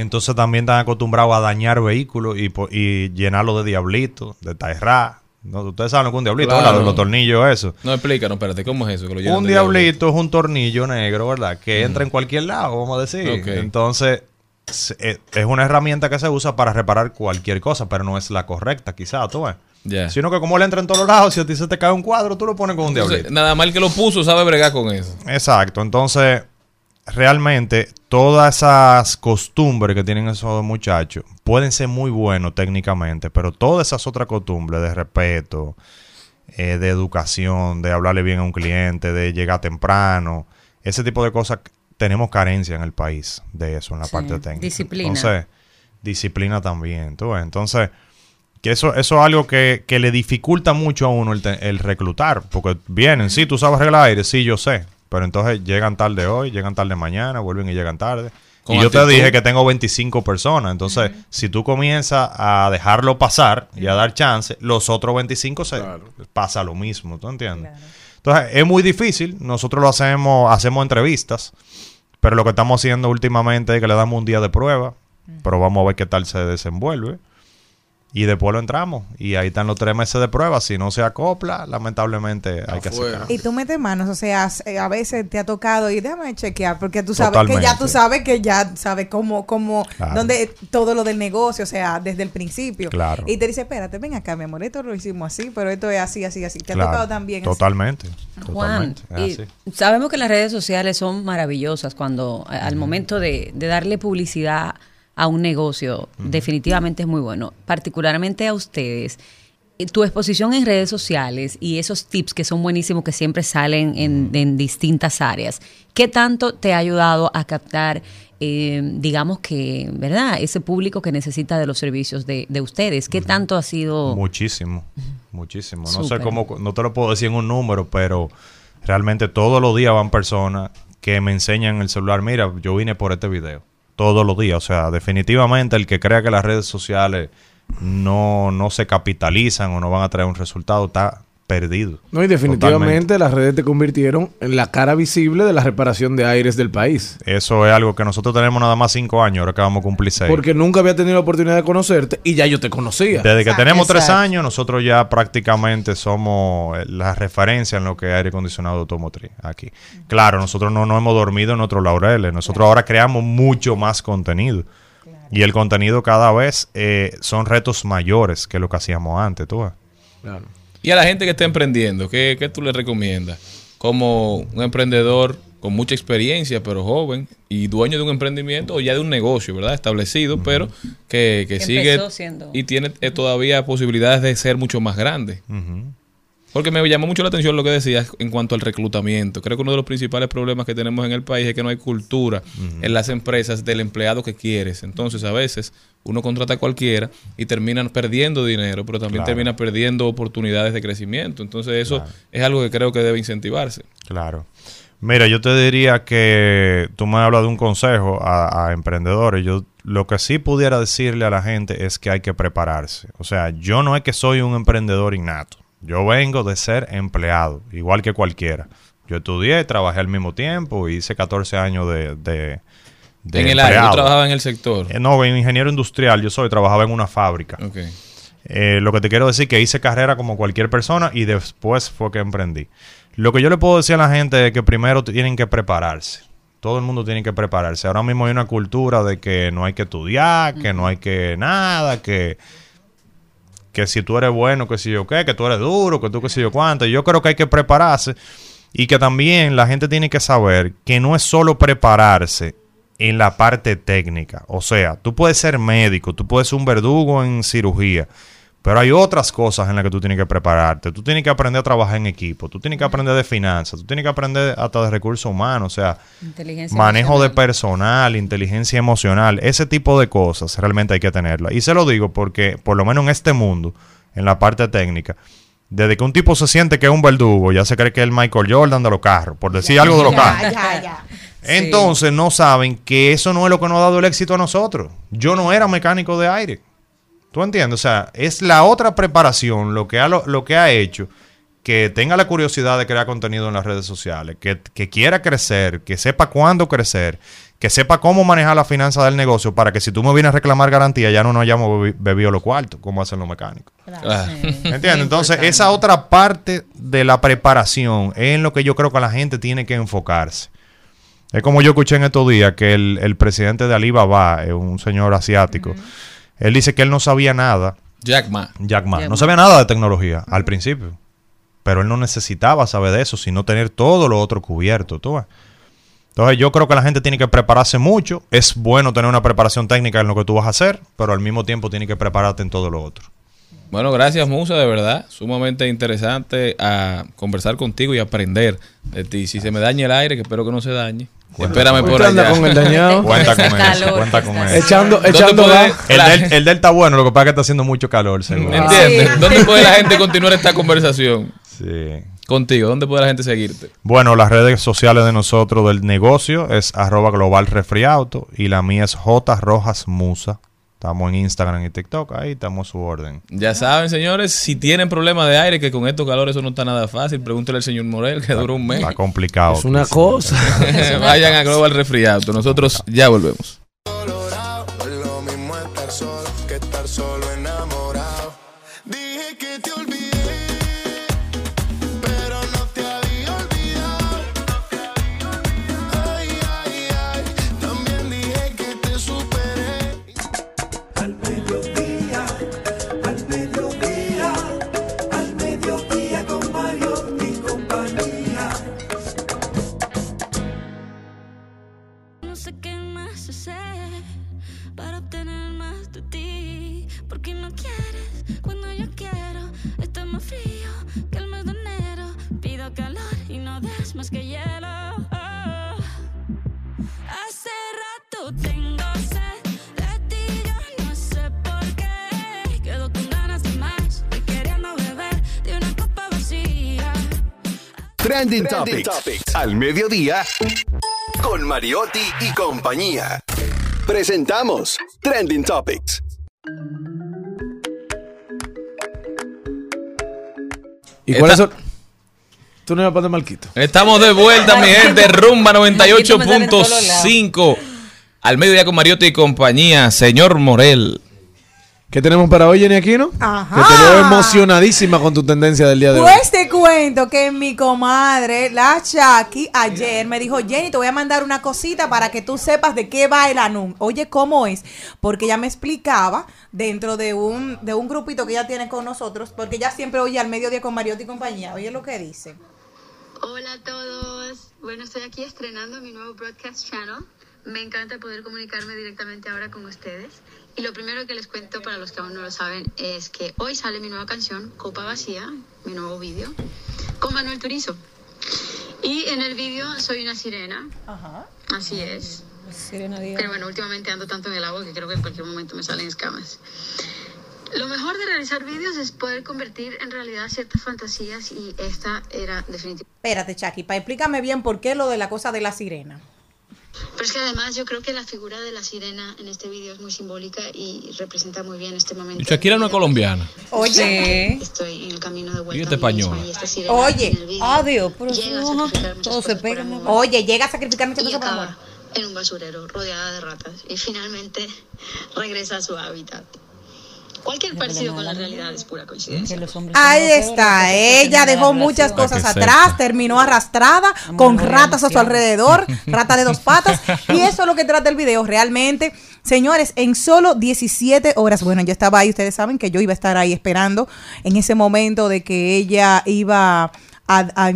Entonces también están acostumbrados a dañar vehículos y, y llenarlo de diablitos, de tairra. No, ustedes saben lo que es un diablito, Claro. ¿verdad? Los tornillos, eso. No, explícanos, espérate, ¿cómo es eso? Que lo llenan Un diablito es un tornillo negro, ¿verdad? Que entra en cualquier lado, vamos a decir. Ok. Entonces, eh, es una herramienta que se usa para reparar cualquier cosa, pero no es la correcta, quizá, tú ves. Sino que como le entra en todos lados, si a ti se te cae un cuadro, tú lo pones con un Entonces, diablito. nada el que lo puso sabe bregar con eso. Exacto, entonces realmente todas esas costumbres que tienen esos muchachos pueden ser muy buenos técnicamente, pero todas esas otras costumbres de respeto, eh, de educación, de hablarle bien a un cliente, de llegar temprano, ese tipo de cosas, tenemos carencia en el país de eso, en la Sí, parte técnica. disciplina. Entonces, disciplina también, tú ves. Entonces, que eso, eso es algo que, que le dificulta mucho a uno el, el reclutar. Porque vienen, sí, tú sabes arreglar aire, sí, yo sé. Pero entonces llegan tarde hoy, llegan tarde mañana, vuelven y llegan tarde. Y yo te dije que tengo 25 personas. Entonces, si tú comienzas a dejarlo pasar y a dar chance, los otros 25 se pasa lo mismo, ¿tú entiendes? Entonces, es muy difícil. Nosotros lo hacemos, hacemos entrevistas. Pero lo que estamos haciendo últimamente es que le damos un día de prueba. Pero vamos a ver qué tal se desenvuelve. Y después lo entramos. Y ahí están los tres meses de prueba. Si no se acopla, lamentablemente hay que hacer cambio. Y tú metes manos, o sea, eh, a veces te ha tocado y déjame chequear, porque tú sabes que ya tú sabes que ya sabes cómo, cómo, Claro. dónde todo lo del negocio, o sea, desde el principio. Claro. Y te dice, espérate, ven acá, mi amor, esto lo hicimos así, pero esto es así, así, así. Te ha tocado también. así? Totalmente. Juan, Totalmente. y sabemos que las redes sociales son maravillosas cuando al momento de, de darle publicidad a un negocio, definitivamente es muy bueno. Particularmente a ustedes, eh, tu exposición en redes sociales y esos tips que son buenísimos que siempre salen en, en distintas áreas, ¿qué tanto te ha ayudado a captar, eh, digamos que, ¿verdad? Ese público que necesita de los servicios de, de ustedes. ¿Qué tanto ha sido? Muchísimo, muchísimo. No Súper. sé cómo, no te lo puedo decir en un número, pero realmente todos los días van personas que me enseñan el celular. Mira, yo vine por este video. Todos los días. O sea, definitivamente el que crea que las redes sociales no, no se capitalizan o no van a traer un resultado está perdido. No, y definitivamente las redes te convirtieron en la cara visible de la reparación de aires del país. Eso es algo que nosotros tenemos nada más cinco años, ahora que vamos a cumplir seis. Porque nunca había tenido la oportunidad de conocerte y ya yo te conocía. Desde que tenemos tres años, nosotros ya prácticamente somos eh, la referencia en lo que es aire acondicionado automotriz aquí. Claro, nosotros no, no hemos dormido en otros laureles. Nosotros ahora creamos mucho más contenido. Y el contenido cada vez eh, son retos mayores que lo que hacíamos antes, tú ves. Y a la gente que está emprendiendo, ¿qué, qué tú le recomiendas? Como un emprendedor con mucha experiencia, pero joven, y dueño de un emprendimiento o ya de un negocio, ¿verdad? Establecido, pero que, que sigue siendo- y tiene eh, todavía posibilidades de ser mucho más grande. Porque me llamó mucho la atención lo que decías en cuanto al reclutamiento. Creo que uno de los principales problemas que tenemos en el país es que no hay cultura en las empresas del empleado que quieres. Entonces, a veces uno contrata a cualquiera y terminan perdiendo dinero, pero también Claro. termina perdiendo oportunidades de crecimiento. Entonces, eso es algo que creo que debe incentivarse. Claro. Mira, yo te diría que tú me hablas de un consejo a, a emprendedores. Yo lo que sí pudiera decirle a la gente es que hay que prepararse. O sea, yo no es que soy un emprendedor innato. Yo vengo de ser empleado, igual que cualquiera. Yo estudié, trabajé al mismo tiempo, hice 14 años de, de, de en el área, empleado. yo trabajaba en el sector. Eh, no, ingeniero industrial, yo soy, trabajaba en una fábrica. Eh, lo que te quiero decir que hice carrera como cualquier persona y después fue que emprendí. Lo que yo le puedo decir a la gente es que primero tienen que prepararse. Todo el mundo tiene que prepararse. Ahora mismo hay una cultura de que no hay que estudiar, que no hay que nada, que, que si tú eres bueno, que si yo qué, que tú eres duro, que tú que si yo cuánto. Yo creo que hay que prepararse y que también la gente tiene que saber que no es solo prepararse en la parte técnica. O sea, tú puedes ser médico, tú puedes ser un verdugo en cirugía, pero hay otras cosas en las que tú tienes que prepararte. Tú tienes que aprender a trabajar en equipo, tú tienes que aprender de finanzas, tú tienes que aprender hasta de recursos humanos, o sea, Inteligencia manejo de personal, inteligencia emocional, ese tipo de cosas realmente hay que tenerla. Y se lo digo porque, por lo menos en este mundo, en la parte técnica, desde que un tipo se siente que es un verdugo, ya se cree que es el Michael Jordan de los carros, por decir algo de los carros. Ya, ya. Entonces no saben que eso no es lo que nos ha dado el éxito a nosotros. Yo no era mecánico de aire. ¿Tú entiendes? O sea, es la otra preparación lo que ha, lo, lo que ha hecho que tenga la curiosidad de crear contenido en las redes sociales, que, que quiera crecer, que sepa cuándo crecer, que sepa cómo manejar la finanza del negocio para que si tú me vienes a reclamar garantía ya no nos hayamos bebi- bebido los cuartos, como hacen los mecánicos. Ah. ¿Entiendes? Entonces, esa otra parte de la preparación es en lo que yo creo que la gente tiene que enfocarse. Es como yo escuché en estos días que el, el presidente de Alibaba, eh, un señor asiático, él dice que él no sabía nada. Jack Ma. Jack Ma. Jack No Ma. sabía nada de tecnología al principio. Pero él no necesitaba saber de eso, sino tener todo lo otro cubierto. ¿tú ves? Entonces yo creo que la gente tiene que prepararse mucho. Es bueno tener una preparación técnica en lo que tú vas a hacer, pero al mismo tiempo tiene que prepararte en todo lo otro. Bueno, gracias Musa, de verdad. Sumamente interesante a conversar contigo y aprender de ti. Si se me daña el aire, que espero que no se dañe. Espérame por Usted anda allá. con el dañado. Cuenta con eso, cuenta con eso. Echando- ¿Dónde echando puede-. El del, el del está bueno, lo que pasa es que está haciendo mucho calor, seguro. ¿Entiendes? ¿Dónde puede la gente continuar esta conversación? Sí. Contigo, ¿dónde puede la gente seguirte? Bueno, las redes sociales de nosotros del negocio es arroba global refriauto y la mía es J Rojas Musa. Estamos en Instagram y TikTok, ahí estamos a su orden. Ya saben, señores, si tienen problemas de aire, que con estos calores eso no está nada fácil, pregúntele al señor Morel, que dura un mes. Está complicado. Es una cosa. Vayan a Global Resfriado. Nosotros ya volvemos. Lo mismo estar solo que estar solo enamorado. Trending, Topics. Al mediodía. Con Mariotti y compañía. Presentamos Trending Topics. ¿Y cuáles son? Tú no ibas para Marquito. Estamos de vuelta, mi gente. Rumba 98.5. Al mediodía con Mariotti y compañía. Señor Morel. ¿Qué tenemos para hoy, Jenny Aquino? Ajá. Que te veo emocionadísima con tu tendencia del día de hoy. Pues te cuento que mi comadre, la Chucky, ayer me dijo, Jenny, te voy a mandar una cosita para que tú sepas de qué va el anuncio. Oye, ¿cómo es? Porque ella me explicaba dentro de un, de un grupito que ella tiene con nosotros, porque ella siempre oye al mediodía con Mariotti y compañía. Oye lo que dice. Hola a todos. Bueno, estoy aquí estrenando mi nuevo broadcast channel. Me encanta poder comunicarme directamente ahora con ustedes. Y lo primero que les cuento para los que aún no lo saben es que hoy sale mi nueva canción, Copa Vacía, mi nuevo vídeo, con Manuel Turizo. Y en el vídeo soy una sirena. Ajá. Así es. Sirena Pero bueno, últimamente ando tanto en el agua que creo que en cualquier momento me salen escamas. Lo mejor de realizar vídeos es poder convertir en realidad ciertas fantasías y esta era definitivamente... Espérate, Chucky, para explícame bien por qué lo de la cosa de la sirena. Pero es que además yo creo que la figura de la sirena en este vídeo es muy simbólica y representa muy bien este momento. Shakira es una colombiana. Oye. Estoy en el camino de vuelta. y esta sirena Oye. Adiós, pero todo se pega. Oye, llega a sacrificar muchas cosas por amor. en un basurero rodeada de ratas y finalmente regresa a su hábitat. Cualquier parecido con la realidad es pura coincidencia. Ahí está, ella dejó muchas cosas atrás, terminó arrastrada con ratas a su alrededor, rata de dos patas, y eso es lo que trata el video realmente. Señores, en solo 17 horas, bueno, yo estaba ahí, ustedes saben que yo iba a estar ahí esperando en ese momento de que ella iba a,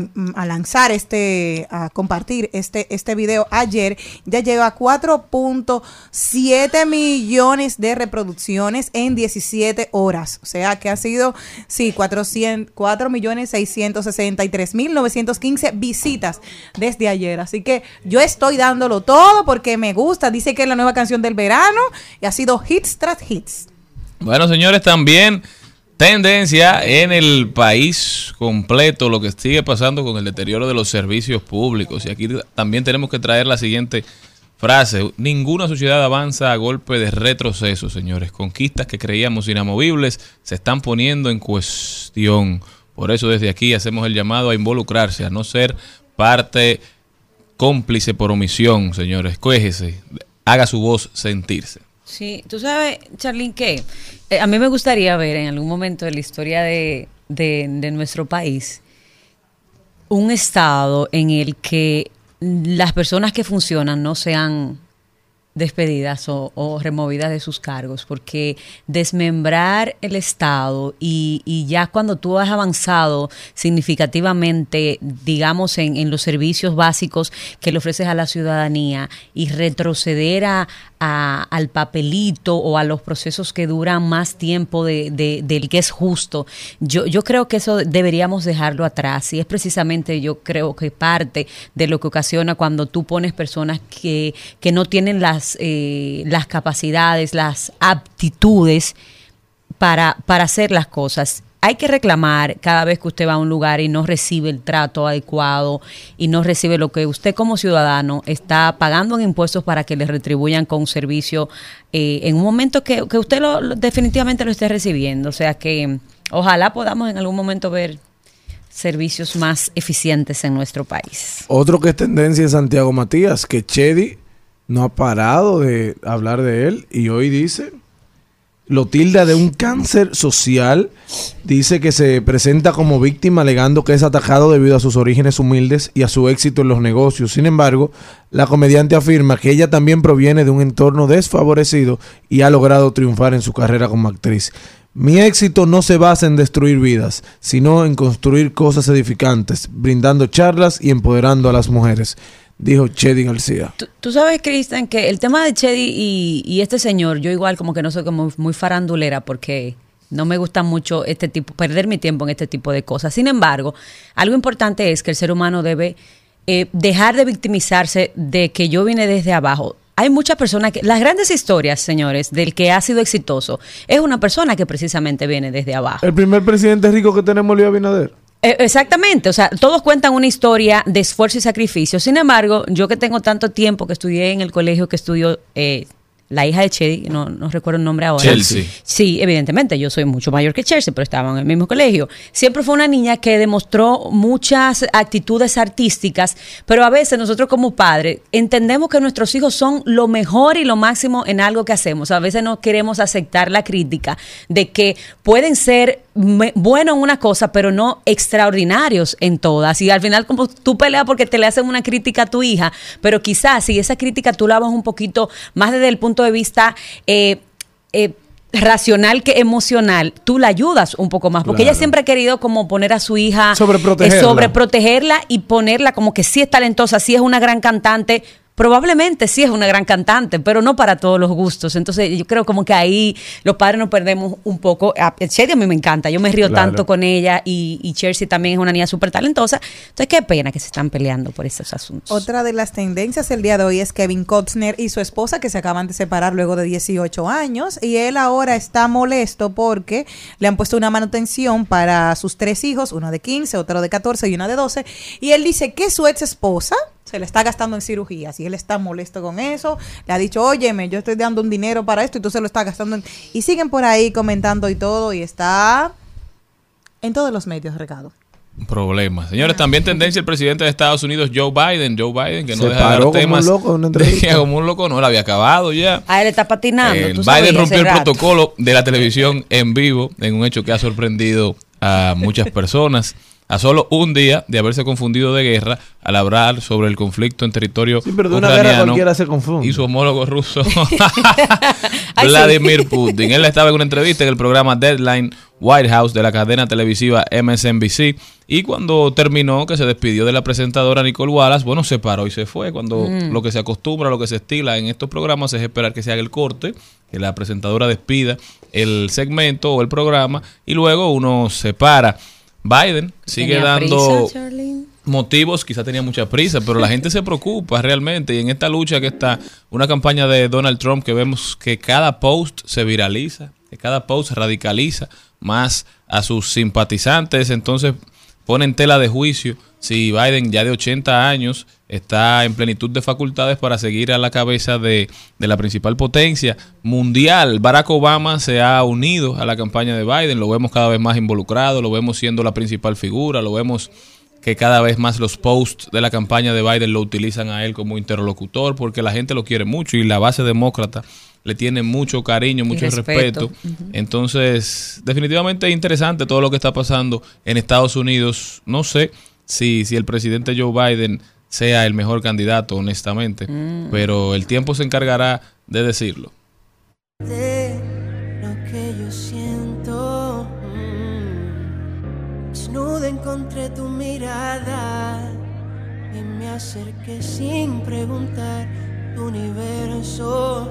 lanzar este, a compartir este, este video ayer, ya llegó a 4.7 millones de reproducciones en 17 horas. O sea que ha sido, sí, 400, 4 millones 663 mil 915 visitas desde ayer. Así que yo estoy dándolo todo porque me gusta. Dice que es la nueva canción del verano y ha sido hits tras hits. Bueno, señores, también tendencia en el país completo, lo que sigue pasando con el deterioro de los servicios públicos. Y aquí también tenemos que traer la siguiente frase. Ninguna sociedad avanza a golpe de retroceso, señores. Conquistas que creíamos inamovibles se están poniendo en cuestión. Por eso desde aquí hacemos el llamado a involucrarse, a no ser parte cómplice por omisión, señores. Cuéjese, haga su voz sentirse. Sí, tú sabes, Charlene, que eh, a mí me gustaría ver en algún momento de la historia de, de- nuestro país un estado en el que las personas que funcionan no sean despedidas o, o removidas de sus cargos, porque desmembrar el Estado y, y ya cuando tú has avanzado significativamente, digamos, en, en los servicios básicos que le ofreces a la ciudadanía y retroceder a, a- al papelito o a los procesos que duran más tiempo de, de- del que es justo, yo, yo creo que eso deberíamos dejarlo atrás y es precisamente yo creo que parte de lo que ocasiona cuando tú pones personas que, que no tienen las, eh, las capacidades, las aptitudes para, para hacer las cosas. Hay que reclamar cada vez que usted va a un lugar y no recibe el trato adecuado y no recibe lo que usted como ciudadano está pagando en impuestos para que le retribuyan con un servicio eh, en un momento que, que usted lo, definitivamente lo esté recibiendo. O sea que ojalá podamos en algún momento ver servicios más eficientes en nuestro país. Otro que es tendencia es Santiago Matías, que Chedi no ha parado de hablar de él y hoy dice, lo tilda de un cáncer social, dice que se presenta como víctima alegando que es atacado debido a sus orígenes humildes y a su éxito en los negocios. Sin embargo, la comediante afirma que ella también proviene de un entorno desfavorecido y ha logrado triunfar en su carrera como actriz. Mi éxito no se basa en destruir vidas, sino en construir cosas edificantes, brindando charlas y empoderando a las mujeres, dijo Chedi García. Tú, tú sabes, Cristian, que el tema de Chedi y, y este señor, yo igual como que no soy como muy farandulera porque no me gusta mucho este tipo, perder mi tiempo en este tipo de cosas. Sin embargo, algo importante es que el ser humano debe eh, dejar de victimizarse de que yo vine desde abajo. Hay muchas personas que, las grandes historias, señores, del que ha sido exitoso, es una persona que precisamente viene desde abajo. El primer presidente rico que tenemos, Luis Abinader. Eh, Exactamente, o sea, todos cuentan una historia de esfuerzo y sacrificio. Sin embargo, yo que tengo tanto tiempo que estudié en el colegio que estudió eh, la hija de Chedi, no, no recuerdo el nombre ahora. Chelsea. Sí, evidentemente, yo soy mucho mayor que Chelsea, pero estaba en el mismo colegio. Siempre fue una niña que demostró muchas actitudes artísticas, pero a veces nosotros como padres entendemos que nuestros hijos son lo mejor y lo máximo en algo que hacemos. A veces no queremos aceptar la crítica de que pueden ser buenos en una cosa, pero no extraordinarios en todas. Y al final, como tú peleas porque te le hacen una crítica a tu hija, pero quizás si esa crítica tú la vas un poquito más desde el punto de vista eh, eh, racional que emocional, tú la ayudas un poco más, porque Claro. ella siempre ha querido como poner a su hija Sobreprotegerla. eh, sobreprotegerla y ponerla como que sí es talentosa, sí es una gran cantante. Probablemente sí es una gran cantante, pero no para todos los gustos. Entonces, yo creo como que ahí los padres nos perdemos un poco. A Chelsea a mí me encanta, yo me río Claro. tanto con ella y, y Chelsea también es una niña súper talentosa. Entonces, qué pena que se están peleando por esos asuntos. Otra de las tendencias el día de hoy es Kevin Costner y su esposa que se acaban de separar luego de 18 años y él ahora está molesto porque le han puesto una manutención para sus tres hijos, uno de 15, otro de 14 y una de 12 y él dice que su ex esposa se le está gastando en cirugías y él está molesto con eso, le ha dicho, óyeme, yo estoy dando un dinero para esto y tú se lo estás gastando en-". y siguen por ahí comentando y todo y está en todos los medios regado. Problemas. Señores, también tendencia el presidente de Estados Unidos, Joe Biden. Joe Biden, que no Se deja de paró dar como un temas. loco una de entrevista. como un loco, no, la había acabado ya. A él está patinando. Eh, tú Biden rompió el rato. protocolo de la televisión en vivo en un hecho que ha sorprendido a muchas personas. A solo un día de haberse confundido de guerra al hablar sobre el conflicto en territorio Sí, pero de una guerra cualquiera se confunde. y su homólogo ruso Vladimir Putin. Él estaba en una entrevista en el programa Deadline White House de la cadena televisiva MSNBC y cuando terminó, que se despidió de la presentadora Nicole Wallace, bueno, se paró y se fue. Cuando Mm. lo que se acostumbra, lo que se estila en estos programas es esperar que se haga el corte, que la presentadora despida el segmento o el programa y luego uno se para. Biden sigue Tenía dando prisa, motivos, quizá tenía mucha prisa, pero la gente se preocupa realmente. Y en esta lucha que está una campaña de Donald Trump que vemos que cada post se viraliza, que cada post radicaliza más a sus simpatizantes. Entonces pone en tela de juicio si Biden, ya de 80 años, está en plenitud de facultades para seguir a la cabeza de, de la principal potencia mundial. Barack Obama se ha unido a la campaña de Biden, lo vemos cada vez más involucrado, lo vemos siendo la principal figura, lo vemos que cada vez más los posts de la campaña de Biden lo utilizan a él como interlocutor porque la gente lo quiere mucho y la base demócrata le tiene mucho cariño, mucho respeto. respeto. Entonces, definitivamente es interesante todo lo que está pasando en Estados Unidos. No sé si, si el presidente Joe Biden sea el mejor candidato, honestamente, Mm. pero el tiempo se encargará de decirlo. de lo que yo siento. Mm. Desnuda encontré tu mirada y me acerqué sin preguntar tu universo.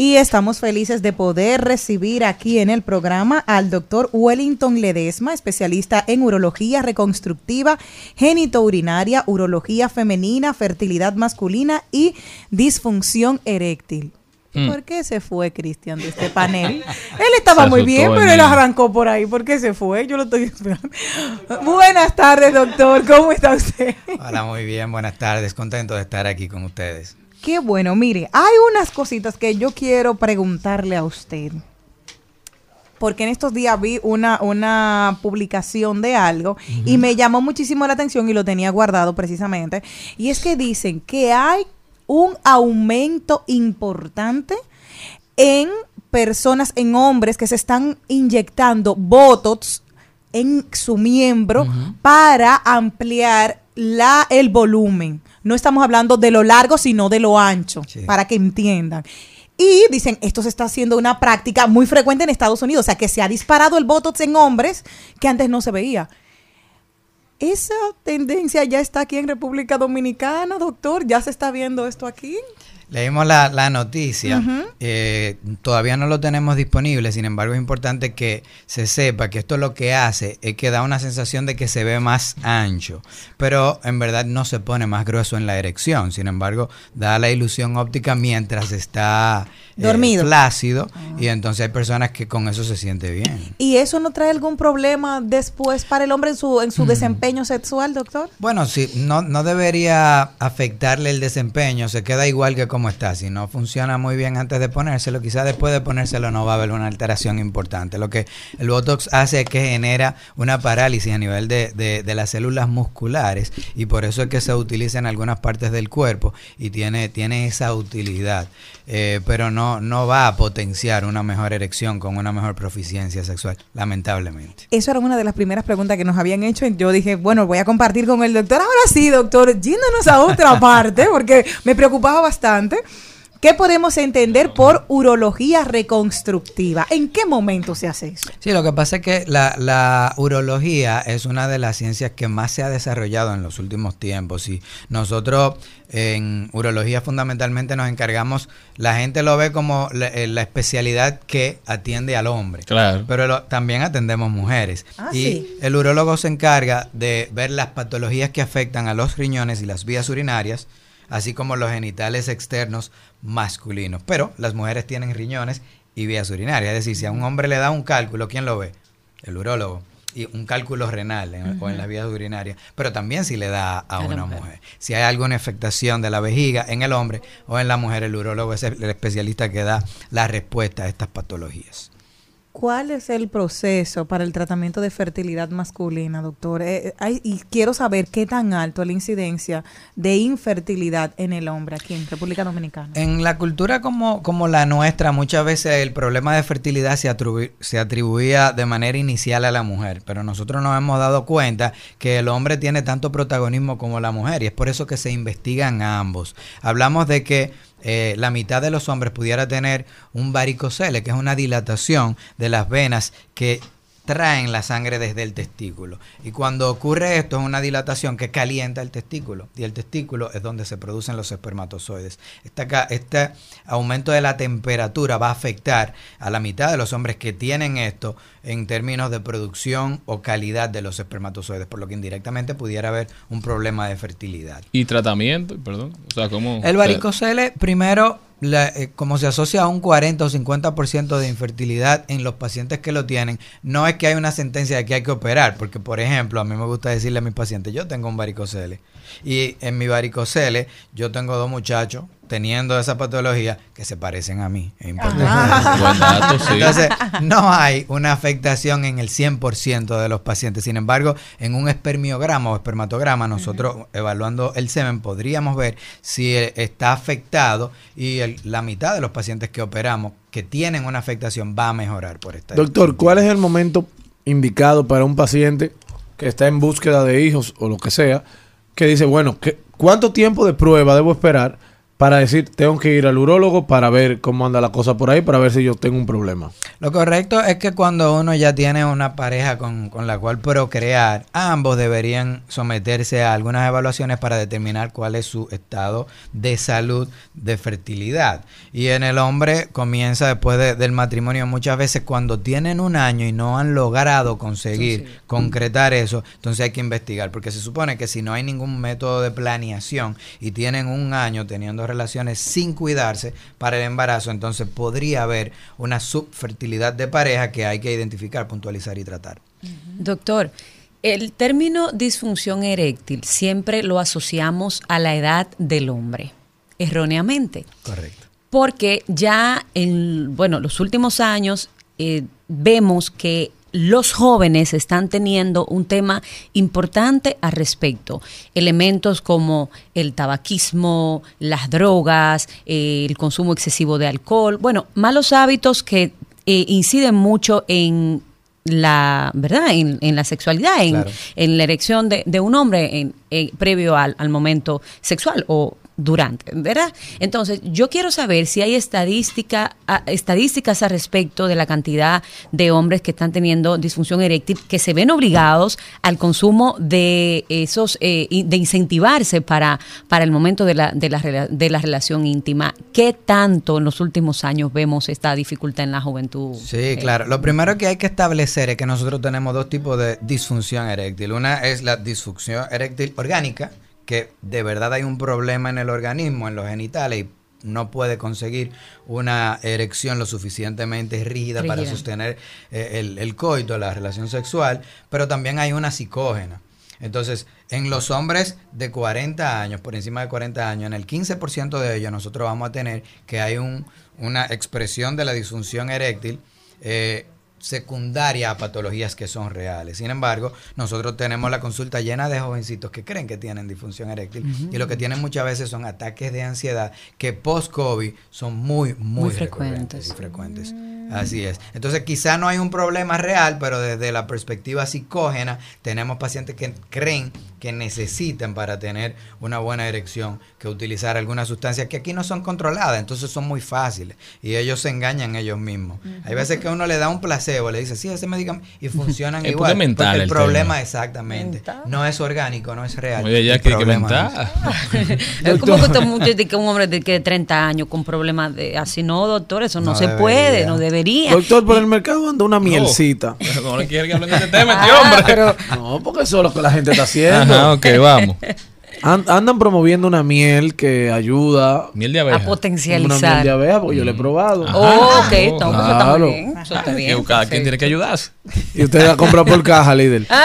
Y estamos felices de poder recibir aquí en el programa al doctor Wellington Ledesma, especialista en urología reconstructiva, genitourinaria, urología femenina, fertilidad masculina y disfunción eréctil. Mm. ¿Por qué se fue Cristian de este panel? Él estaba muy bien, pero él arrancó por ahí. ¿Por qué se fue? Yo lo estoy esperando. Buenas tardes, doctor. ¿Cómo está usted? Hola, muy bien, buenas tardes. Contento de estar aquí con ustedes. Qué bueno, mire, hay unas cositas que yo quiero preguntarle a usted. Porque en estos días vi una, una publicación de algo y me llamó muchísimo la atención y lo tenía guardado precisamente. Y es que dicen que hay un aumento importante en personas, en hombres que se están inyectando Botox en su miembro para ampliar la, el volumen. No estamos hablando de lo largo, sino de lo ancho, para que entiendan. Y dicen, esto se está haciendo una práctica muy frecuente en Estados Unidos, o sea, que se ha disparado el Botox en hombres que antes no se veía. ¿Esa tendencia ya está aquí en República Dominicana, doctor? ¿Ya se está viendo esto aquí? Leímos la, la noticia, eh, todavía no lo tenemos disponible, sin embargo es importante que se sepa que esto lo que hace es que da una sensación de que se ve más ancho, pero en verdad no se pone más grueso en la erección, sin embargo da la ilusión óptica mientras está eh, Dormido. flácido y entonces hay personas que con eso se siente bien. ¿Y eso no trae algún problema después para el hombre en su, en su desempeño sexual, doctor? Bueno, sí, no, no debería afectarle el desempeño, se queda igual que como está. Si no funciona muy bien antes de ponérselo, quizás después de ponérselo no va a haber una alteración importante. Lo que el Botox hace es que genera una parálisis a nivel de, de- de las células musculares y por eso es que se utiliza en algunas partes del cuerpo y tiene, tiene esa utilidad. Eh, pero no, no va a potenciar una mejor erección con una mejor proficiencia sexual, lamentablemente. Eso era una de las primeras preguntas que nos habían hecho. y Yo dije, bueno, voy a compartir con el doctor. Ahora sí, doctor, yéndonos a otra parte, porque me preocupaba bastante. ¿Qué podemos entender por urología reconstructiva? ¿En qué momento se hace eso? Sí, lo que pasa es que la, la urología es una de las ciencias que más se ha desarrollado en los últimos tiempos y nosotros en urología fundamentalmente nos encargamos, la gente lo ve como la, eh, la especialidad que atiende al hombre, Claro. pero lo- también atendemos mujeres Ah, y sí. el urólogo se encarga de ver las patologías que afectan a los riñones y las vías urinarias, así como los genitales externos masculinos. Pero las mujeres tienen riñones y vías urinarias. Es decir, si a un hombre le da un cálculo, ¿quién lo ve? El urólogo. y un cálculo renal en- o en las vías urinarias, pero también si le da a, una mujer. mujer. Si hay alguna afectación de la vejiga en el hombre o en la mujer, el urólogo es el el especialista que da la respuesta a estas patologías. ¿Cuál es el proceso para el tratamiento de fertilidad masculina, doctor? Eh, eh, hay- y quiero saber qué tan alto es la incidencia de infertilidad en el hombre aquí en República Dominicana. En la cultura como, como la nuestra, muchas veces el problema de fertilidad se, se atribuía de manera inicial a la mujer, pero nosotros nos hemos dado cuenta que el hombre tiene tanto protagonismo como la mujer y es por eso que se investigan a ambos. Hablamos de que eh, la mitad de los hombres pudiera tener un varicocele, que es una dilatación de las venas que traen la sangre desde el testículo. Y cuando ocurre esto es una dilatación que calienta el testículo. Y el testículo es donde se producen los espermatozoides. Esta ca- Este aumento de la temperatura va a afectar a la mitad de los hombres que tienen esto en términos de producción o calidad de los espermatozoides, por lo que indirectamente pudiera haber un problema de fertilidad. Y tratamiento, perdón. O sea, ¿cómo? El varicocele, primero, la- eh, como se asocia a un 40 o 50% de infertilidad en los pacientes que lo tienen, no es que hay una sentencia de que hay que operar, porque por ejemplo, a mí me gusta decirle a mis pacientes, yo tengo un varicocele y en mi varicocele yo tengo dos muchachos teniendo esa patología que se parecen a mí. Es importante. Buen dato, sí. Entonces, no hay una afectación en el 100% de los pacientes. Sin embargo, en un espermiograma o espermatograma, nosotros evaluando el semen podríamos ver si eh, está afectado y el- la mitad de los pacientes que operamos que tienen una afectación va a mejorar por esta. Doctor, ¿cuál es el momento indicado para un paciente que está en búsqueda de hijos o lo que sea, que dice, bueno, ¿qué- ¿cuánto tiempo de prueba debo esperar para decir, tengo que ir al urólogo para ver cómo anda la cosa por ahí, para ver si yo tengo un problema? Lo correcto es que cuando uno ya tiene una pareja con, con la cual procrear, ambos deberían someterse a algunas evaluaciones para determinar cuál es su estado de salud, de fertilidad. Y en el hombre comienza después de- del matrimonio muchas veces cuando tienen un año y no han logrado conseguir concretar eso, entonces hay que investigar, porque se supone que si no hay ningún método de planeación y tienen un año teniendo relaciones sin cuidarse para el embarazo, entonces podría haber una subfertilidad de pareja que hay que identificar, puntualizar y tratar. Doctor, el término disfunción eréctil siempre lo asociamos a la edad del hombre, erróneamente. Correcto. Porque ya en bueno, los últimos años eh, vemos que los jóvenes están teniendo un tema importante al respecto. Elementos como el tabaquismo, las drogas, eh, el consumo excesivo de alcohol, bueno, malos hábitos que eh, inciden mucho en la verdad en, en la sexualidad en, Claro. en la erección de, de un hombre en- en- previo al, al momento sexual o durante, ¿verdad? Entonces, yo quiero saber si hay estadística, estadísticas al respecto de la cantidad de hombres que están teniendo disfunción eréctil, que se ven obligados al consumo de esos, eh, de incentivarse para, para el momento de la, de, la, de la relación íntima. ¿Qué tanto en los últimos años vemos esta dificultad en la juventud? Sí, Eh, claro. Lo primero que hay que establecer es que nosotros tenemos dos tipos de disfunción eréctil. Una es la disfunción eréctil orgánica, que de verdad hay un problema en el organismo, en los genitales, y no puede conseguir una erección lo suficientemente rígida, para sostener eh, el, el coito, la relación sexual, pero también hay una psicógena. Entonces, en los hombres de 40 años, por encima de 40 años, en el 15% de ellos nosotros vamos a tener que hay un, una expresión de la disfunción eréctil eh, secundaria a patologías que son reales. Sin embargo, nosotros tenemos la consulta llena de jovencitos que creen que tienen disfunción eréctil y lo que tienen muchas veces son ataques de ansiedad que post-COVID son muy, muy, frecuentes. y frecuentes. Así es. Entonces, quizá no hay un problema real, pero desde la perspectiva psicógena, tenemos pacientes que creen que necesitan para tener una buena erección que utilizar algunas sustancias que aquí no son controladas, entonces son muy fáciles y ellos se engañan ellos mismos. Hay veces que uno le da un placebo, le dice, sí, ese medicamento, y funcionan Es igual. porque mental porque el, el problema, tema. exactamente, no es orgánico, no es real. Oye, ya El que, mental. Es como que estos muchachos de que un hombre de, que de 30 años con problemas de así no, doctor, eso no, No se debería. puede, no debería. Doctor, por el mercado anda una mielcita. No le quiere que hablen de este tema, Ah, este hombre. pero- No, porque eso es lo que la gente está haciendo. Ajá, ok, vamos. An- andan promoviendo una miel que ayuda. Miel de A potencializar. Una miel de abeja, porque yo la he probado. Oh, ok, no, pues eso está Claro. muy bien. Eso está bien. Cada quien tiene que ayudarse. Y usted la compra por caja, líder.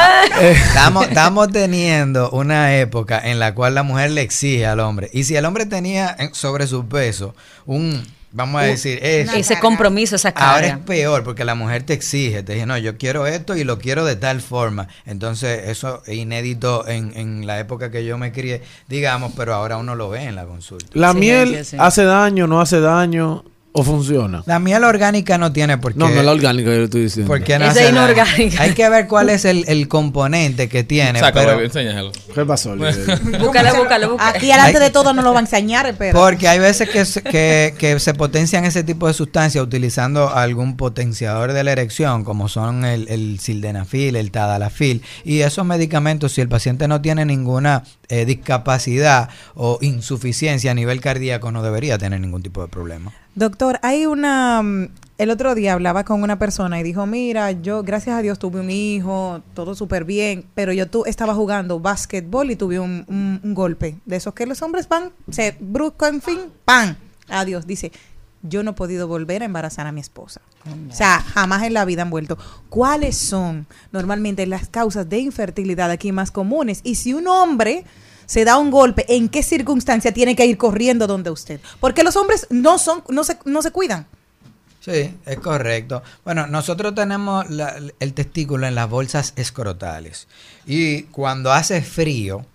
Eh, Estamos, estamos teniendo una época en la cual la mujer le exige al hombre. Y si el hombre tenía en- sobre su peso un, vamos a Un- decir, eso, Ese compromiso, esa Ahora es peor porque la mujer te exige, te dice, no, yo quiero esto y lo quiero de tal forma. Entonces, eso es inédito en, en la época que yo me crié, digamos, pero ahora uno lo ve en la consulta. la miel hace daño, no hace daño o funciona. La miel orgánica no tiene por qué. No, no es la orgánica que yo estoy diciendo. ¿Por qué no Esa inorgánica. Hay que ver cuál es el, el componente que tiene. Sácalo, pero- enséñalo. ¿Qué pasó, líder? Búscala, búscala, búscala. Aquí delante Ay. de todo no lo va a enseñar, espera. Porque hay veces que, se- que, que se potencian ese tipo de sustancias utilizando algún potenciador de la erección, como son el, el sildenafil, el tadalafil. Y esos medicamentos, si el paciente no tiene ninguna eh, discapacidad o insuficiencia a nivel cardíaco, no debería tener ningún tipo de problema. Doctor, hay una... mm, El otro día hablaba con una persona y dijo, mira, yo gracias a Dios tuve un hijo, todo súper bien, pero yo tu, estaba jugando básquetbol y tuve un, un- golpe. De esos que los hombres van, se brusco, en fin, ¡pam! Adiós. Dice, yo no he podido volver a embarazar a mi esposa. O sea, jamás en la vida han vuelto. ¿Cuáles son normalmente las causas de infertilidad aquí más comunes? Y si un hombre se da un golpe, ¿en qué circunstancia tiene que ir corriendo donde usted? Porque los hombres no son, no se, no se cuidan. Sí, es correcto. Bueno, nosotros tenemos la- el testículo en las bolsas escrotales. Y cuando hace frío,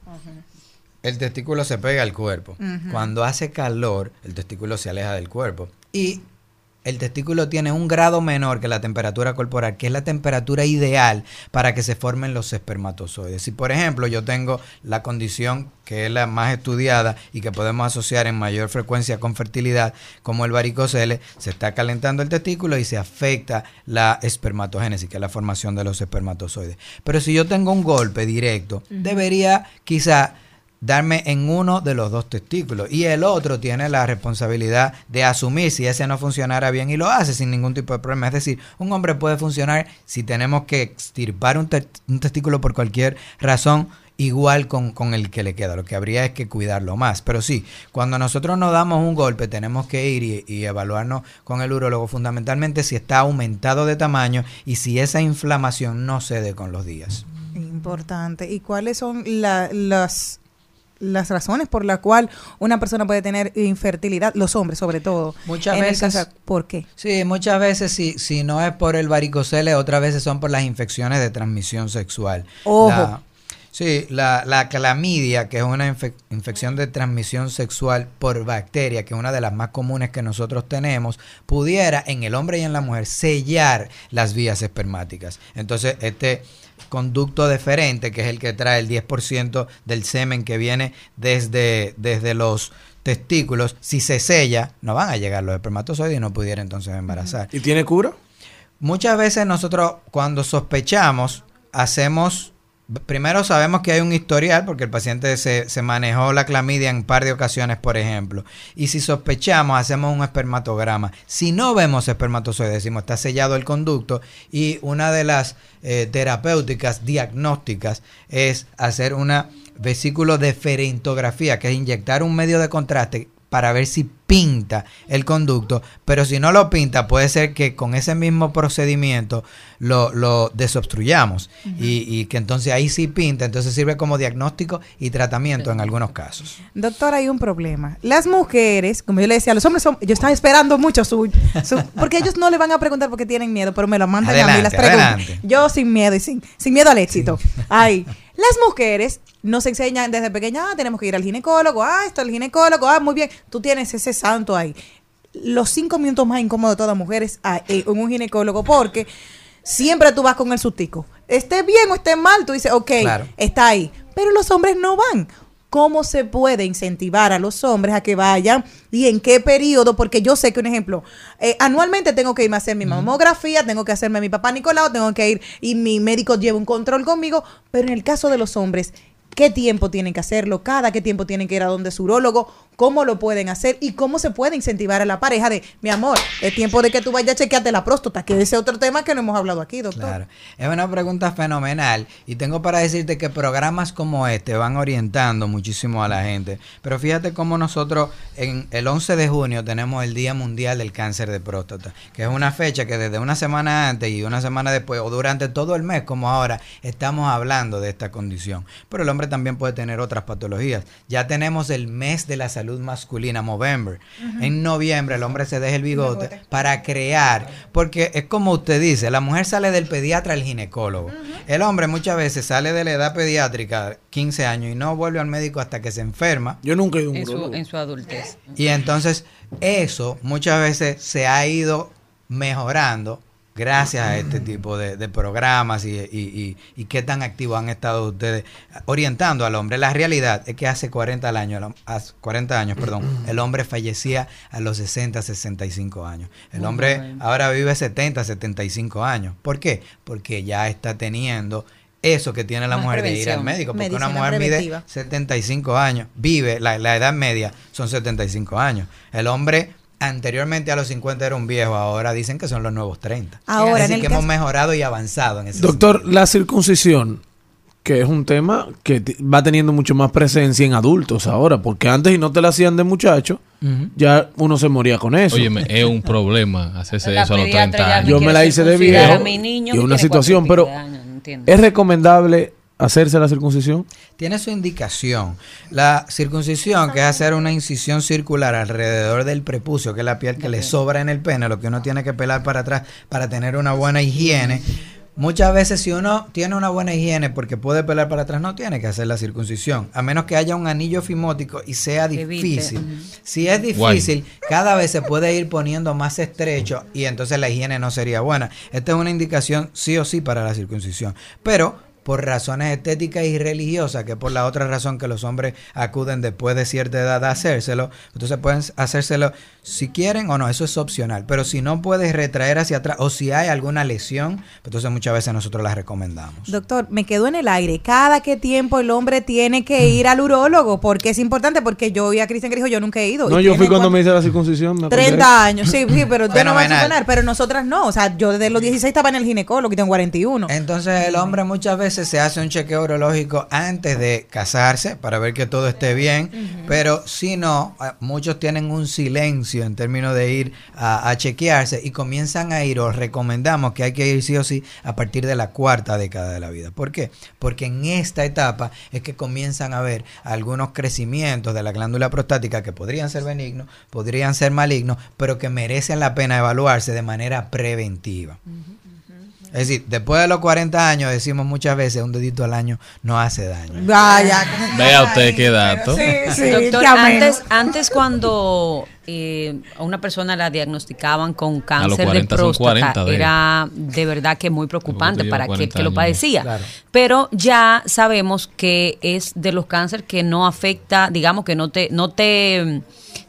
el testículo se pega al cuerpo. Cuando hace calor, el testículo se aleja del cuerpo. Y el testículo tiene un grado menor que la temperatura corporal, que es la temperatura ideal para que se formen los espermatozoides. Si, por ejemplo, yo tengo la condición que es la más estudiada y que podemos asociar en mayor frecuencia con fertilidad, como el varicocele, se está calentando el testículo y se afecta la espermatogénesis, que es la formación de los espermatozoides. Pero si yo tengo un golpe directo, debería quizá darme en uno de los dos testículos y el otro tiene la responsabilidad de asumir si ese no funcionara bien y lo hace sin ningún tipo de problema. Es decir, un hombre puede funcionar si tenemos que extirpar un, te- un testículo por cualquier razón igual con, con el que le queda. Lo que habría es que cuidarlo más. Pero sí, cuando nosotros nos damos un golpe tenemos que ir y, evaluarnos con el urólogo fundamentalmente si está aumentado de tamaño y si esa inflamación no cede con los días. Importante. ¿Y cuáles son la- las, las razones por las cuales una persona puede tener infertilidad? Los hombres, sobre todo. Muchas En el veces- caso- ¿Por qué? Sí, muchas veces si, si no es por el varicocele, otras veces son por las infecciones de transmisión sexual. Ojo. La- sí, la, la clamidia, que es una infe- infección de transmisión sexual por bacteria, que es una de las más comunes que nosotros tenemos, pudiera en el hombre y en la mujer sellar las vías espermáticas. Entonces, este conducto deferente, que es el que trae el 10% del semen que viene desde, desde los testículos, si se sella, no van a llegar los espermatozoides y no pudiera entonces embarazar. ¿Y tiene cura? Muchas veces nosotros cuando sospechamos, hacemos, primero sabemos que hay un historial porque el paciente se, se manejó la clamidia en un par de ocasiones, por ejemplo. Y si sospechamos, hacemos un espermatograma. Si no vemos espermatozoides, decimos está sellado el conducto y una de las eh, terapéuticas diagnósticas es hacer una vesículo de ferentografía, que es inyectar un medio de contraste para ver si pinta el conducto, pero si no lo pinta, puede ser que con ese mismo procedimiento lo, lo desobstruyamos y, y que entonces ahí sí pinta, entonces sirve como diagnóstico y tratamiento en algunos casos. Doctor, hay un problema. Las mujeres, como yo le decía, los hombres son, yo estaba esperando mucho su, su- porque ellos no le van a preguntar porque tienen miedo, pero me lo mandan a mí Adelante, las preguntas. adelante. Yo sin miedo y sin, sin miedo al éxito. Ay, las mujeres nos enseñan desde pequeña, ah, tenemos que ir al ginecólogo, ah, esto el ginecólogo, ah, muy bien, tú tienes ese santo ahí. Los cinco minutos más incómodos de todas mujeres ah, eh, en un ginecólogo, porque siempre tú vas con el sustico. Esté bien o esté mal, tú dices, ok, Claro. está ahí. Pero los hombres no van. ¿Cómo se puede incentivar a los hombres a que vayan y en qué periodo? Porque yo sé que, un ejemplo, eh, anualmente tengo que irme a hacer mi mamografía, tengo que hacerme mi papá Nicolau, tengo que ir y mi médico lleva un control conmigo, pero en el caso de los hombres, ¿qué tiempo tienen que hacerlo? ¿Cada qué tiempo tienen que ir a donde su urólogo? Cómo lo pueden hacer y cómo se puede incentivar a la pareja de, mi amor, es tiempo de que tú vayas a chequearte la próstata, que ese es otro tema que no hemos hablado aquí, doctor. Claro. Es una pregunta fenomenal y tengo para decirte que programas como este van orientando muchísimo a la gente. Pero fíjate cómo nosotros en el 11 de junio tenemos el Día Mundial del Cáncer de Próstata, que es una fecha que desde una semana antes y una semana después o durante todo el mes como ahora estamos hablando de esta condición. Pero el hombre también puede tener otras patologías. Ya tenemos el mes de la salud masculina, Movember. En noviembre el hombre se deja el bigote para crear, porque es como usted dice, la mujer sale del pediatra al ginecólogo. El hombre muchas veces sale de la edad pediátrica, 15 años, y no vuelve al médico hasta que se enferma. Yo nunca he ido a un En su, urologo. en su adultez. Y entonces eso muchas veces se ha ido mejorando gracias a este tipo de, de programas y, y- y- y qué tan activos han estado ustedes orientando al hombre. La realidad es que hace 40 años, hace 40 años, perdón, el hombre fallecía a los 60, 65 años. El hombre ahora vive 70, 75 años. ¿Por qué? Porque ya está teniendo eso que tiene la Más mujer de ir al médico. Porque una mujer mide preventiva. 75 años, vive, la, la edad media son 75 años. El hombre anteriormente a los 50 era un viejo, ahora dicen que son los nuevos 30. Ahora, Así en el que hemos mejorado y avanzado en ese Doctor, la circuncisión, que es un tema que va teniendo mucho más presencia en adultos ahora, porque antes y no te la hacían de muchacho, ya uno se moría con eso. Óyeme, es un problema hacerse eso a los pediatra 30 ya años. Yo me la hice de viejo a mi niño y una situación, pero años, no entiendo. ¿es recomendable hacerse la circuncisión? Tiene su indicación. La circuncisión, que es hacer una incisión circular alrededor del prepucio, que es la piel que le sobra en el pene, lo que uno tiene que pelar para atrás para tener una buena higiene. Muchas veces si uno tiene una buena higiene porque puede pelar para atrás, no tiene que hacer la circuncisión, a menos que haya un anillo fimótico y sea difícil. Si es difícil, cada vez se puede ir poniendo más estrecho y entonces la higiene no sería buena. Esta es una indicación sí o sí para la circuncisión. Pero por razones estéticas y religiosas, que por la otra razón que los hombres acuden después de cierta edad a hacérselo, entonces pueden hacérselo si quieren o no, eso es opcional. Pero si no puedes retraer hacia atrás o si hay alguna lesión, entonces muchas veces nosotros las recomendamos. Doctor, me quedo en el aire. ¿Cada qué tiempo el hombre tiene que ir al urólogo? Porque es importante, porque yo y a Cristian que dijo, yo nunca he ido. No, yo fui cuando cuan- me hice la circuncisión. me acordé. 30 años, sí, sí, pero usted no va a suponer, pero nosotras no. O sea, yo desde los 16 estaba en el ginecólogo y tengo 41. Entonces el hombre muchas veces se hace un chequeo urológico antes de casarse para ver que todo esté bien, pero si no, eh, muchos tienen un silencio en términos de ir a, a chequearse y comienzan a ir, o recomendamos que hay que ir sí o sí a partir de la cuarta década de la vida. ¿Por qué? Porque en esta etapa es que comienzan a ver algunos crecimientos de la glándula prostática que podrían ser benignos, podrían ser malignos, pero que merecen la pena evaluarse de manera preventiva. Es decir, después de los 40 años decimos muchas veces un dedito al año no hace daño. Vaya. Vea usted qué dato. Sí, sí, Doctor, antes, antes cuando eh, a una persona la diagnosticaban con cáncer 40 de son próstata, 40 de- era de verdad que muy preocupante para aquel 40 que lo padecía. Claro. Pero ya sabemos que es de los cánceres que no afecta, digamos que no te, no te,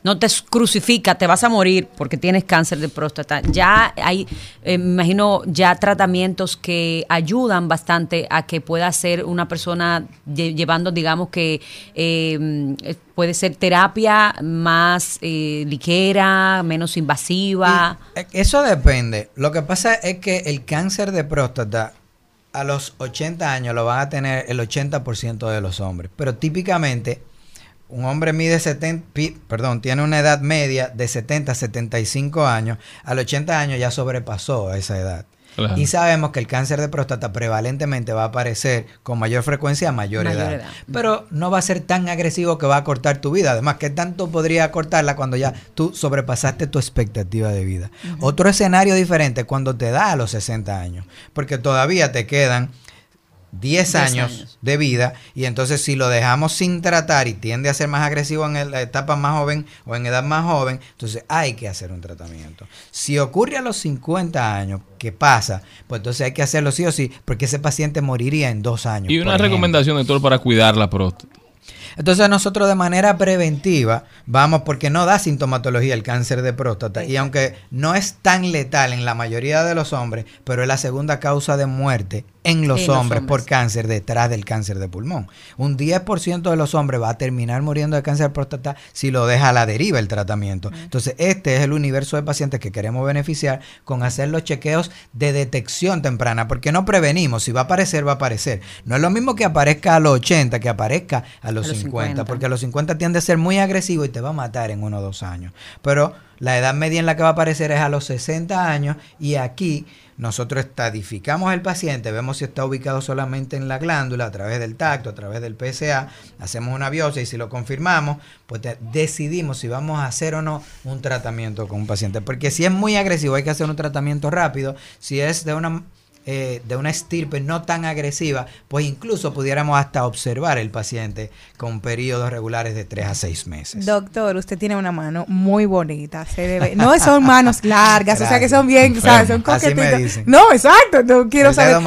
no te crucifica, te vas a morir porque tienes cáncer de próstata. Ya hay, eh, me imagino, ya tratamientos que ayudan bastante a que pueda ser una persona lle- llevando, digamos que eh, puede ser terapia más eh, ligera, menos invasiva. Eh, Eso depende. Lo que pasa es que el cáncer de próstata a los 80 años lo van a tener el 80% de los hombres. Pero típicamente un hombre mide 70, pi- perdón, tiene una edad media de 70 a 75 años. Al 80 años ya sobrepasó esa edad. Claro. Y sabemos que el cáncer de próstata prevalentemente va a aparecer con mayor frecuencia a mayor, Mayor edad. edad. Pero no va a ser tan agresivo que va a cortar tu vida. Además, ¿qué tanto podría cortarla cuando ya tú sobrepasaste tu expectativa de vida? Otro escenario diferente es cuando te da a los 60 años. Porque todavía te quedan 10 10 años, años. de vida y entonces si lo dejamos sin tratar y tiende a ser más agresivo en la etapa más joven o en edad más joven, entonces hay que hacer un tratamiento. Si ocurre a los 50 años, ¿qué pasa? Pues entonces hay que hacerlo sí o sí, porque ese paciente moriría en dos años. Y una recomendación, doctor, para cuidar la próstata. Entonces nosotros de manera preventiva vamos porque no da sintomatología el cáncer de próstata y aunque no es tan letal en la mayoría de los hombres, pero es la segunda causa de muerte en los, En los hombres, hombres. por cáncer detrás del cáncer de pulmón. Un 10% de los hombres va a terminar muriendo de cáncer de próstata si lo deja a la deriva el tratamiento. Entonces, este es el universo de pacientes que queremos beneficiar con hacer los chequeos de detección temprana, porque no prevenimos, si va a aparecer, va a aparecer. No es lo mismo que aparezca a los 80 que aparezca a los, A los 50, 50. porque a los 50 tiende a ser muy agresivo y te va a matar en uno o dos años. Pero la edad media en la que va a aparecer es a los 60 años y aquí nosotros estadificamos el paciente, vemos si está ubicado solamente en la glándula a través del tacto, a través del PSA, hacemos una biopsia y si lo confirmamos, pues decidimos si vamos a hacer o no un tratamiento con un paciente. Porque si es muy agresivo hay que hacer un tratamiento rápido, si es de una eh, de una estirpe no tan agresiva, pues incluso pudiéramos hasta observar el paciente con periodos regulares de 3 a 6 meses. Doctor, usted tiene una mano muy bonita. Se debe. No son manos largas, o sea que son bien, ¿sabes? Son coquetitas. No, exacto. No quiero El saber.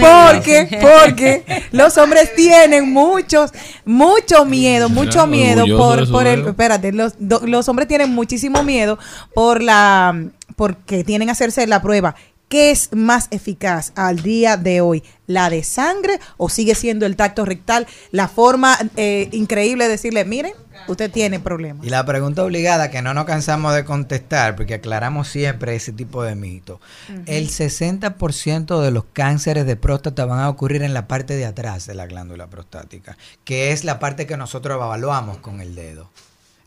Porque, porque los hombres tienen muchos, mucho miedo, mucho miedo por, por el, espérate, los, do- los hombres tienen muchísimo miedo por la, porque tienen que hacerse la prueba. ¿Qué es más eficaz al día de hoy? ¿La de sangre o sigue siendo el tacto rectal la forma eh, increíble de decirle, miren, usted tiene problemas? Y la pregunta obligada que no nos cansamos de contestar, porque aclaramos siempre ese tipo de mito. El 60% de los cánceres de próstata van a ocurrir en la parte de atrás de la glándula prostática, que es la parte que nosotros evaluamos con el dedo.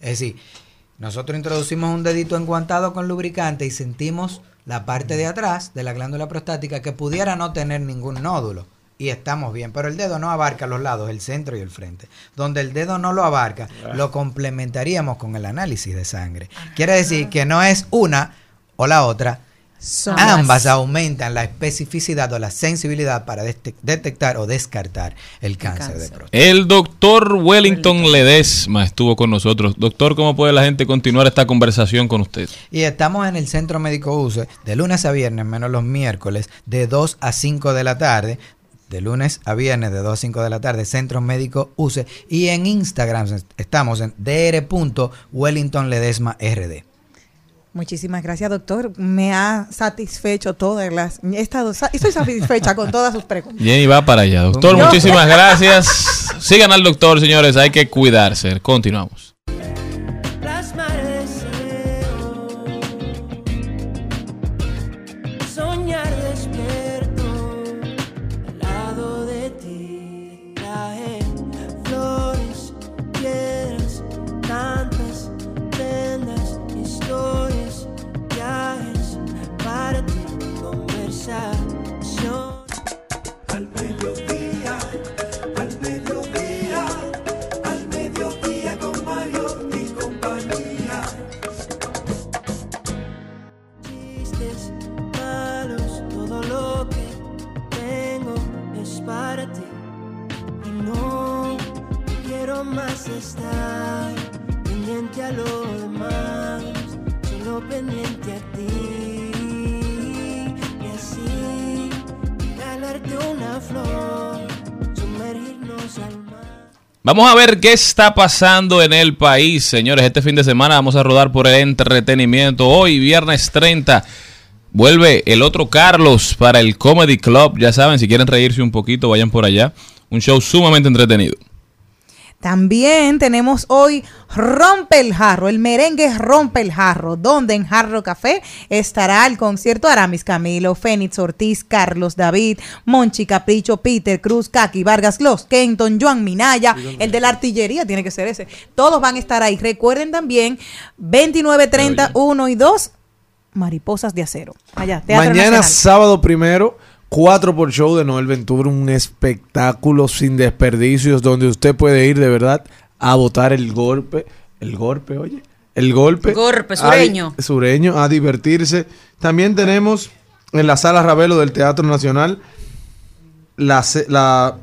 Es decir, nosotros introducimos un dedito enguantado con lubricante y sentimos la parte de atrás de la glándula prostática que pudiera no tener ningún nódulo. Y estamos bien, pero el dedo no abarca los lados, el centro y el frente. Donde el dedo no lo abarca, lo complementaríamos con el análisis de sangre. Quiere decir que no es una o la otra, Son ambas las- aumentan la especificidad o la sensibilidad para dete- detectar o descartar el cáncer, de próstata. El doctor Wellington Ledesma estuvo con nosotros. Doctor, ¿cómo puede la gente continuar esta conversación con usted? Y estamos en el Centro Médico UCE de lunes a viernes, menos los miércoles, de 2 a 5 de la tarde. De lunes a viernes, de 2 a 5 de la tarde, Centro Médico UCE. Y en Instagram estamos en dr.wellingtonledesma.rd. Muchísimas gracias, doctor. Me ha satisfecho todas las. He estado, estoy satisfecha con todas sus preguntas. Jenny va para allá. Doctor, muchísimas gracias. Sigan al doctor, señores. Hay que cuidarse. Continuamos. Vamos a ver qué está pasando en el país, señores. Este fin de semana vamos a rodar por el entretenimiento. Hoy, viernes 30, vuelve el otro Carlos para el Comedy Club. Ya saben, si quieren reírse un poquito, vayan por allá. Un show sumamente entretenido. También tenemos hoy Rompe el Jarro, el merengue Rompe el Jarro, donde en Jarro Café estará el concierto Aramis Camilo, Fénix Ortiz, Carlos David, Monchi Capricho, Peter Cruz, Kaki Vargas Los, Kenton, Joan Minaya, el de la artillería tiene que ser ese. Todos van a estar ahí. Recuerden también 29, 30, 1 y 2, Mariposas de Acero. Allá, Teatro Mañana Nacional. sábado primero, 4 por show de Noel Ventura, un espectáculo sin desperdicios donde usted puede ir de verdad a botar el golpe, el golpe, oye, el golpe. Golpe, a di- sureño. sureño, a divertirse. También tenemos en la sala Ravelo del Teatro Nacional la, se- la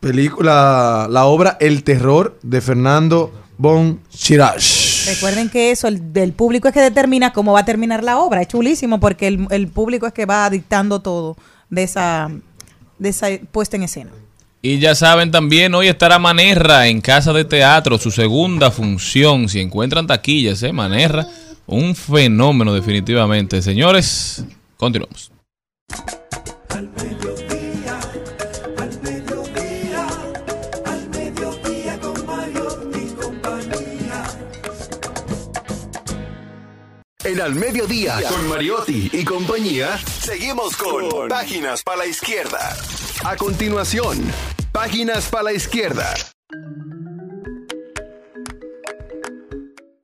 película, la obra El Terror de Fernando Bon Chirash. Recuerden que eso, el del público es que determina cómo va a terminar la obra. Es chulísimo porque el, el público es que va dictando todo de esa, de esa puesta en escena. Y ya saben también, hoy estará Manerra en Casa de Teatro, su segunda función. Si encuentran taquillas, ¿eh? Manerra, un fenómeno definitivamente. Señores, continuamos. En Al Mediodía, con Mariotti y compañía, seguimos con Páginas para la Izquierda. A continuación, Páginas para la Izquierda.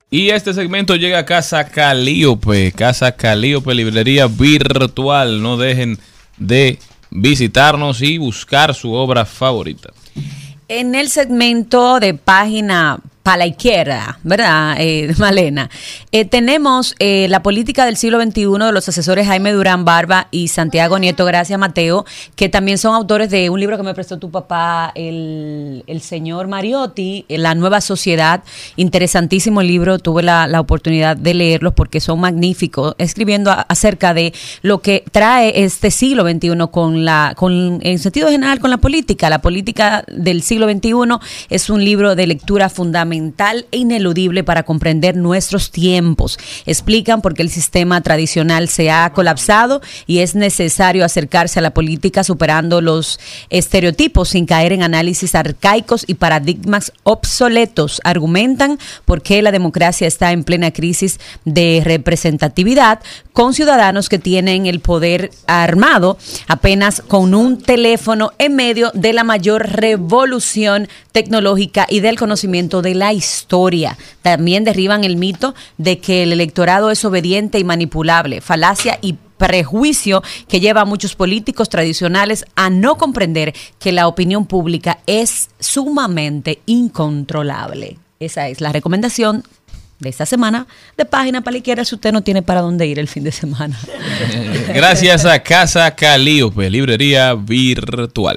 Y este segmento llega a Casa Calíope, Casa Calíope, librería virtual. No dejen de visitarnos y buscar su obra favorita. En el segmento de página para la izquierda, ¿verdad, eh, Malena? Eh, tenemos eh, la política del siglo XXI de los asesores Jaime Durán Barba y Santiago Nieto Gracia Mateo, que también son autores de un libro que me prestó tu papá, el, señor Mariotti, eh, La Nueva Sociedad. Interesantísimo el libro, tuve la, oportunidad de leerlos porque son magníficos, escribiendo acerca de lo que trae este siglo XXI con la, con, en sentido general con la política. La política del siglo XXI es un libro de lectura fundamental e ineludible para comprender nuestros tiempos. Explican por qué el sistema tradicional se ha colapsado y es necesario acercarse a la política superando los estereotipos sin caer en análisis arcaicos y paradigmas obsoletos. Argumentan por qué la democracia está en plena crisis de representatividad con ciudadanos que tienen el poder armado apenas con un teléfono en medio de la mayor revolución tecnológica y del conocimiento de la historia. También derriban el mito de que el electorado es obediente y manipulable, falacia y prejuicio que lleva a muchos políticos tradicionales a no comprender que la opinión pública es sumamente incontrolable. Esa es la recomendación de esta semana de página izquierda si usted no tiene para dónde ir el fin de semana. Gracias a Casa Calíope, librería virtual.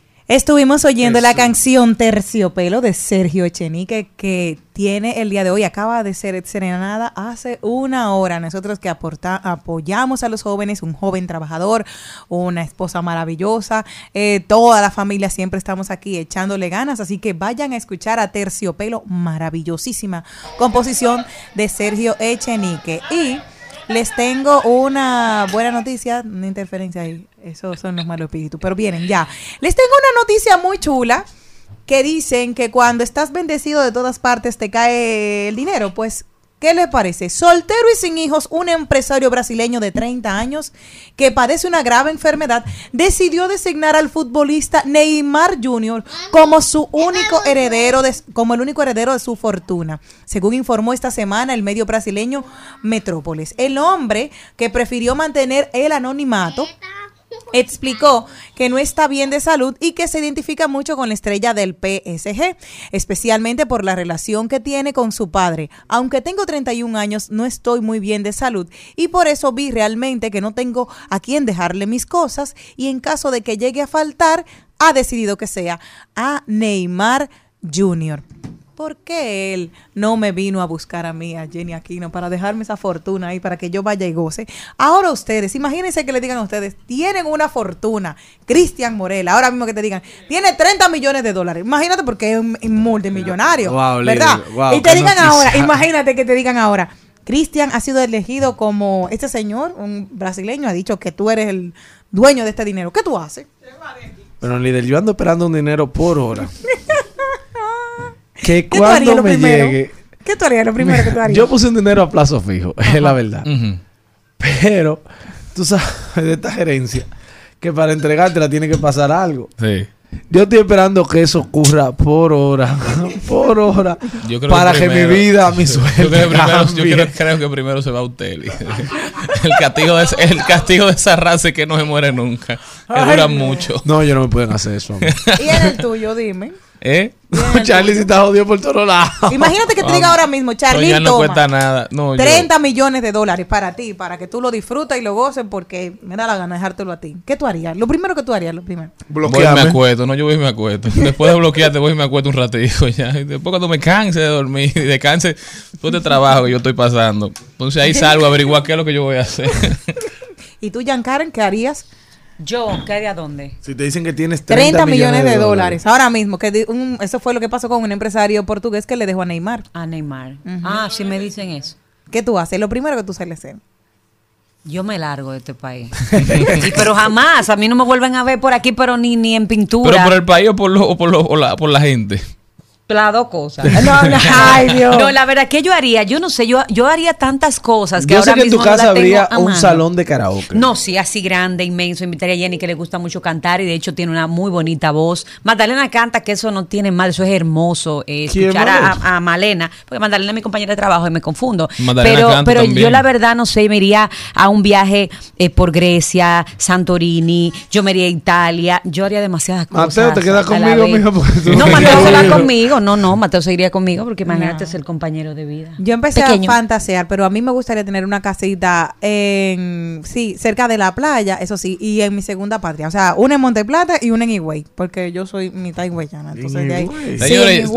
Estuvimos oyendo la canción Terciopelo de Sergio Echenique que tiene el día de hoy, acaba de ser estrenada hace una hora. Nosotros que aporta, apoyamos a los jóvenes, un joven trabajador, una esposa maravillosa, eh, toda la familia siempre estamos aquí echándole ganas, así que vayan a escuchar a Terciopelo, maravillosísima composición de Sergio Echenique. Y les tengo una buena noticia, una interferencia ahí. Esos son los malos espíritus, pero vienen ya. Les tengo una noticia muy chula que dicen que cuando estás bendecido de todas partes te cae el dinero. Pues, ¿qué le parece? Soltero y sin hijos, un empresario brasileño de 30 años que padece una grave enfermedad decidió designar al futbolista Neymar Jr. como su único heredero de, como el único heredero de su fortuna. Según informó esta semana el medio brasileño Metrópolis, el hombre que prefirió mantener el anonimato explicó que no está bien de salud y que se identifica mucho con la estrella del PSG, especialmente por la relación que tiene con su padre. Aunque tengo 31 años, no estoy muy bien de salud y por eso vi realmente que no tengo a quién dejarle mis cosas y en caso de que llegue a faltar, ha decidido que sea a Neymar Jr. ¿Por qué él no me vino a buscar a mí, a Jenny Aquino, para dejarme esa fortuna ahí, para que yo vaya y goce? Ahora ustedes, imagínense que le digan a ustedes, tienen una fortuna, Cristian Morel, ahora mismo que te digan, tiene 30 millones de dólares. Imagínate porque es un multimillonario, Wow, ¿verdad? wow, y te digan noticia. ahora, imagínate que te digan ahora, Cristian ha sido elegido como este señor, un brasileño, ha dicho que tú eres el dueño de este dinero. ¿Qué tú haces? Bueno, líder, yo ando esperando un dinero por hora. que ¿Qué tú harías cuando me primero? llegue. ¿Qué tú harías lo primero que tú harías? Yo puse un dinero a plazo fijo, es la verdad. Pero, tú sabes de esta gerencia que para entregártela tiene que pasar algo. Sí. Yo estoy esperando que eso ocurra por hora, por hora, Yo creo para que, primero- mi vida, mi yo sueldo creo que primero, yo creo, creo que primero se va usted. Eli. El castigo, de, el castigo de esa raza es que no se muere nunca. Que dura mucho. No, yo no me pueden hacer eso. a mí. Y en el tuyo, dime. ¿Eh? Charlie se está jodido por todos lados. Imagínate que te diga ahora mismo, Soñar no toma. cuesta nada. No, yo- 30 millones de dólares para ti, para que tú lo disfrutes y lo goces porque me da la gana dejártelo a ti. ¿Qué tú harías? Lo primero que tú harías, lo primero. Voy y me acuesto, no, yo voy y me acuesto. Después de bloquearte, voy y me acuesto un ratito ya. Y después cuando me canse de dormir y descanse todo este trabajo que yo estoy pasando. Entonces ahí salgo a averiguar qué es lo que yo voy a hacer. ¿Y tú, Jan Karen, qué harías? Yo, ¿qué haría dónde? Si te dicen que tienes 30, 30 millones de dólares. Ahora mismo, que un- eso fue lo que pasó con un empresario portugués que le dejó a Neymar. A Neymar. Ah, sí me dicen eso. ¿Qué tú haces? Lo primero que tú sales hacer. Yo me largo de este país. Y- pero jamás, a mí no me vuelven a ver por aquí, pero ni, ni en pintura. Pero por el país o por, lo- o por, lo- o la, por la gente. Las dos cosas. No, no, Ay, Dios. No, la verdad, ¿qué yo haría? Yo no sé, yo, yo haría tantas cosas que Yo ahora sé que en tu mismo no casa las tengo habría a un salón de karaoke. No, sí, así grande, inmenso. Invitaría a Jenny que le gusta mucho cantar y de hecho tiene una muy bonita voz. Magdalena canta, que eso no tiene mal, eso es hermoso. eh, ¿Quién escuchar a, a Malena, porque Magdalena es mi compañera de trabajo y me confundo. Magdalena pero canta pero yo la verdad no sé, me iría a un viaje eh, por Grecia, Santorini, yo me iría a Italia, yo haría demasiadas cosas. Mateo, te quedas conmigo, tú No, me Mateo se va conmigo. No, no, Mateo se iría conmigo porque imagínate ser compañero de vida. Yo empecé Pequeño. a fantasear, pero a mí me gustaría tener una casita en, sí, cerca de la playa, eso sí, y en mi segunda patria. O sea, una en Monteplata y una en Higüey, porque yo soy mitad higüeyana. Entonces, de ahí. Señores,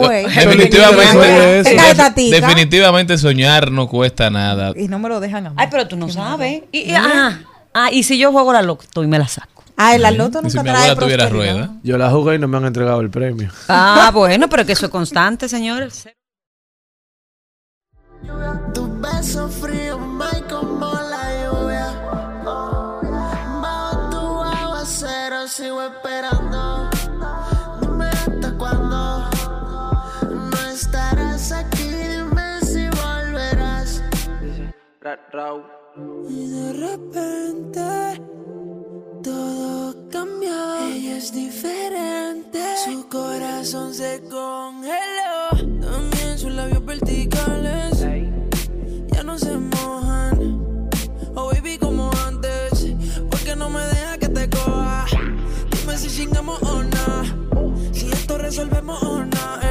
definitivamente soñar no cuesta nada. Y no me lo dejan a mí. Ay, pero tú no sabes. Y, y- ah, ah, y si yo juego la loto y me la saco. Ah, la loto Y si nunca mi trae tuviera rueda. Yo la jugué y no me han entregado el premio. Ah, bueno, pero que eso es constante, señores. Tu beso frío, my como la lluvia. Bajo tu aguacero sigo esperando. Dime hasta cuándo no estarás aquí. Dime si volverás. Y de repente. Ella es diferente. Su corazón se congeló. También sus labios verticales ya no se mojan. Oh baby como antes. Porque no me deja que te coja. Dime si chingamos o no. Si esto resolvemos o no.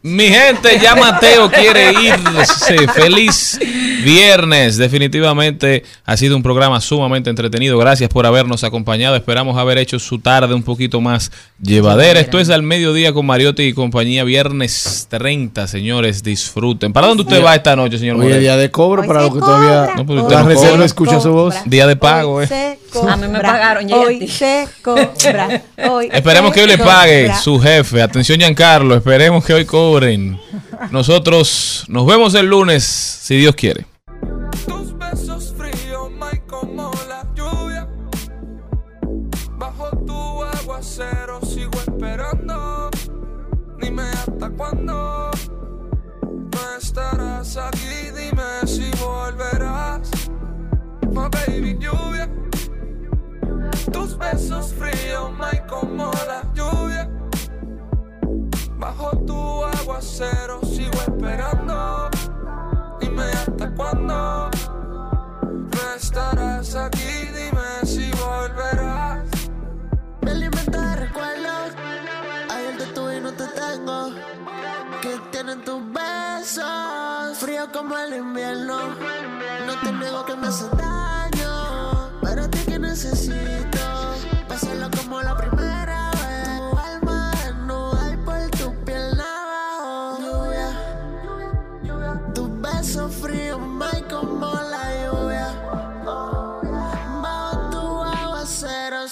Mi gente, ya Mateo quiere irse. Feliz viernes. Definitivamente ha sido un programa sumamente entretenido. Gracias por habernos acompañado. Esperamos haber hecho su tarde un poquito más llevadera. Esto es al mediodía con Mariotti y compañía. Viernes 30, señores. Disfruten. ¿Para dónde usted va esta noche, señor Hoy es día de cobro para los que todavía No, pues la usted no reserva cobra. escucha su voz. Día de pago, eh. Se A mí me pagaron ya. Hoy se cobra. Hoy Esperemos que hoy le pague su jefe. Atención, Giancarlo. Esperemos que hoy cobren. Nosotros nos vemos el lunes, si Dios quiere. Tus besos fríos, my como la lluvia. Bajo tu aguacero sigo esperando. Dime hasta cuándo no estarás aquí. Dime si volverás. My baby lluvia. Tus besos fríos, my como la lluvia. Aguacero sigo esperando. Dime hasta cuándo no estarás aquí. Dime si volverás. Me alimenta de recuerdos. Ayer te tuve y no te tengo. Que tienen tus besos. Frío como el invierno. No te niego que me hacen daño. Pero a ti que necesito.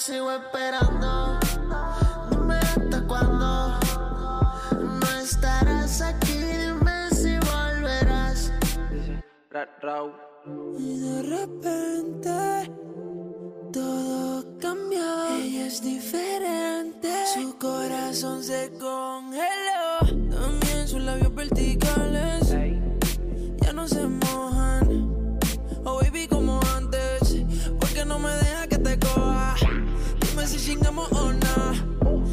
Sigo esperando. Dime hasta cuándo no estarás aquí. Dime si volverás. Y de repente todo cambió. Ella es diferente. Su corazón se congeló. También sus labios verticales ya no se mojan. Si chingamos o.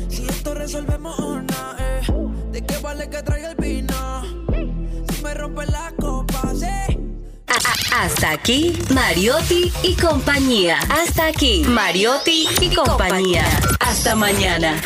Si esto resolvemos o. Eh. ¿De qué vale que traiga el vino? Si me rompe la copa, sí. Hasta aquí, Mariotti y compañía. Hasta aquí, Mariotti y compañía. Hasta mañana.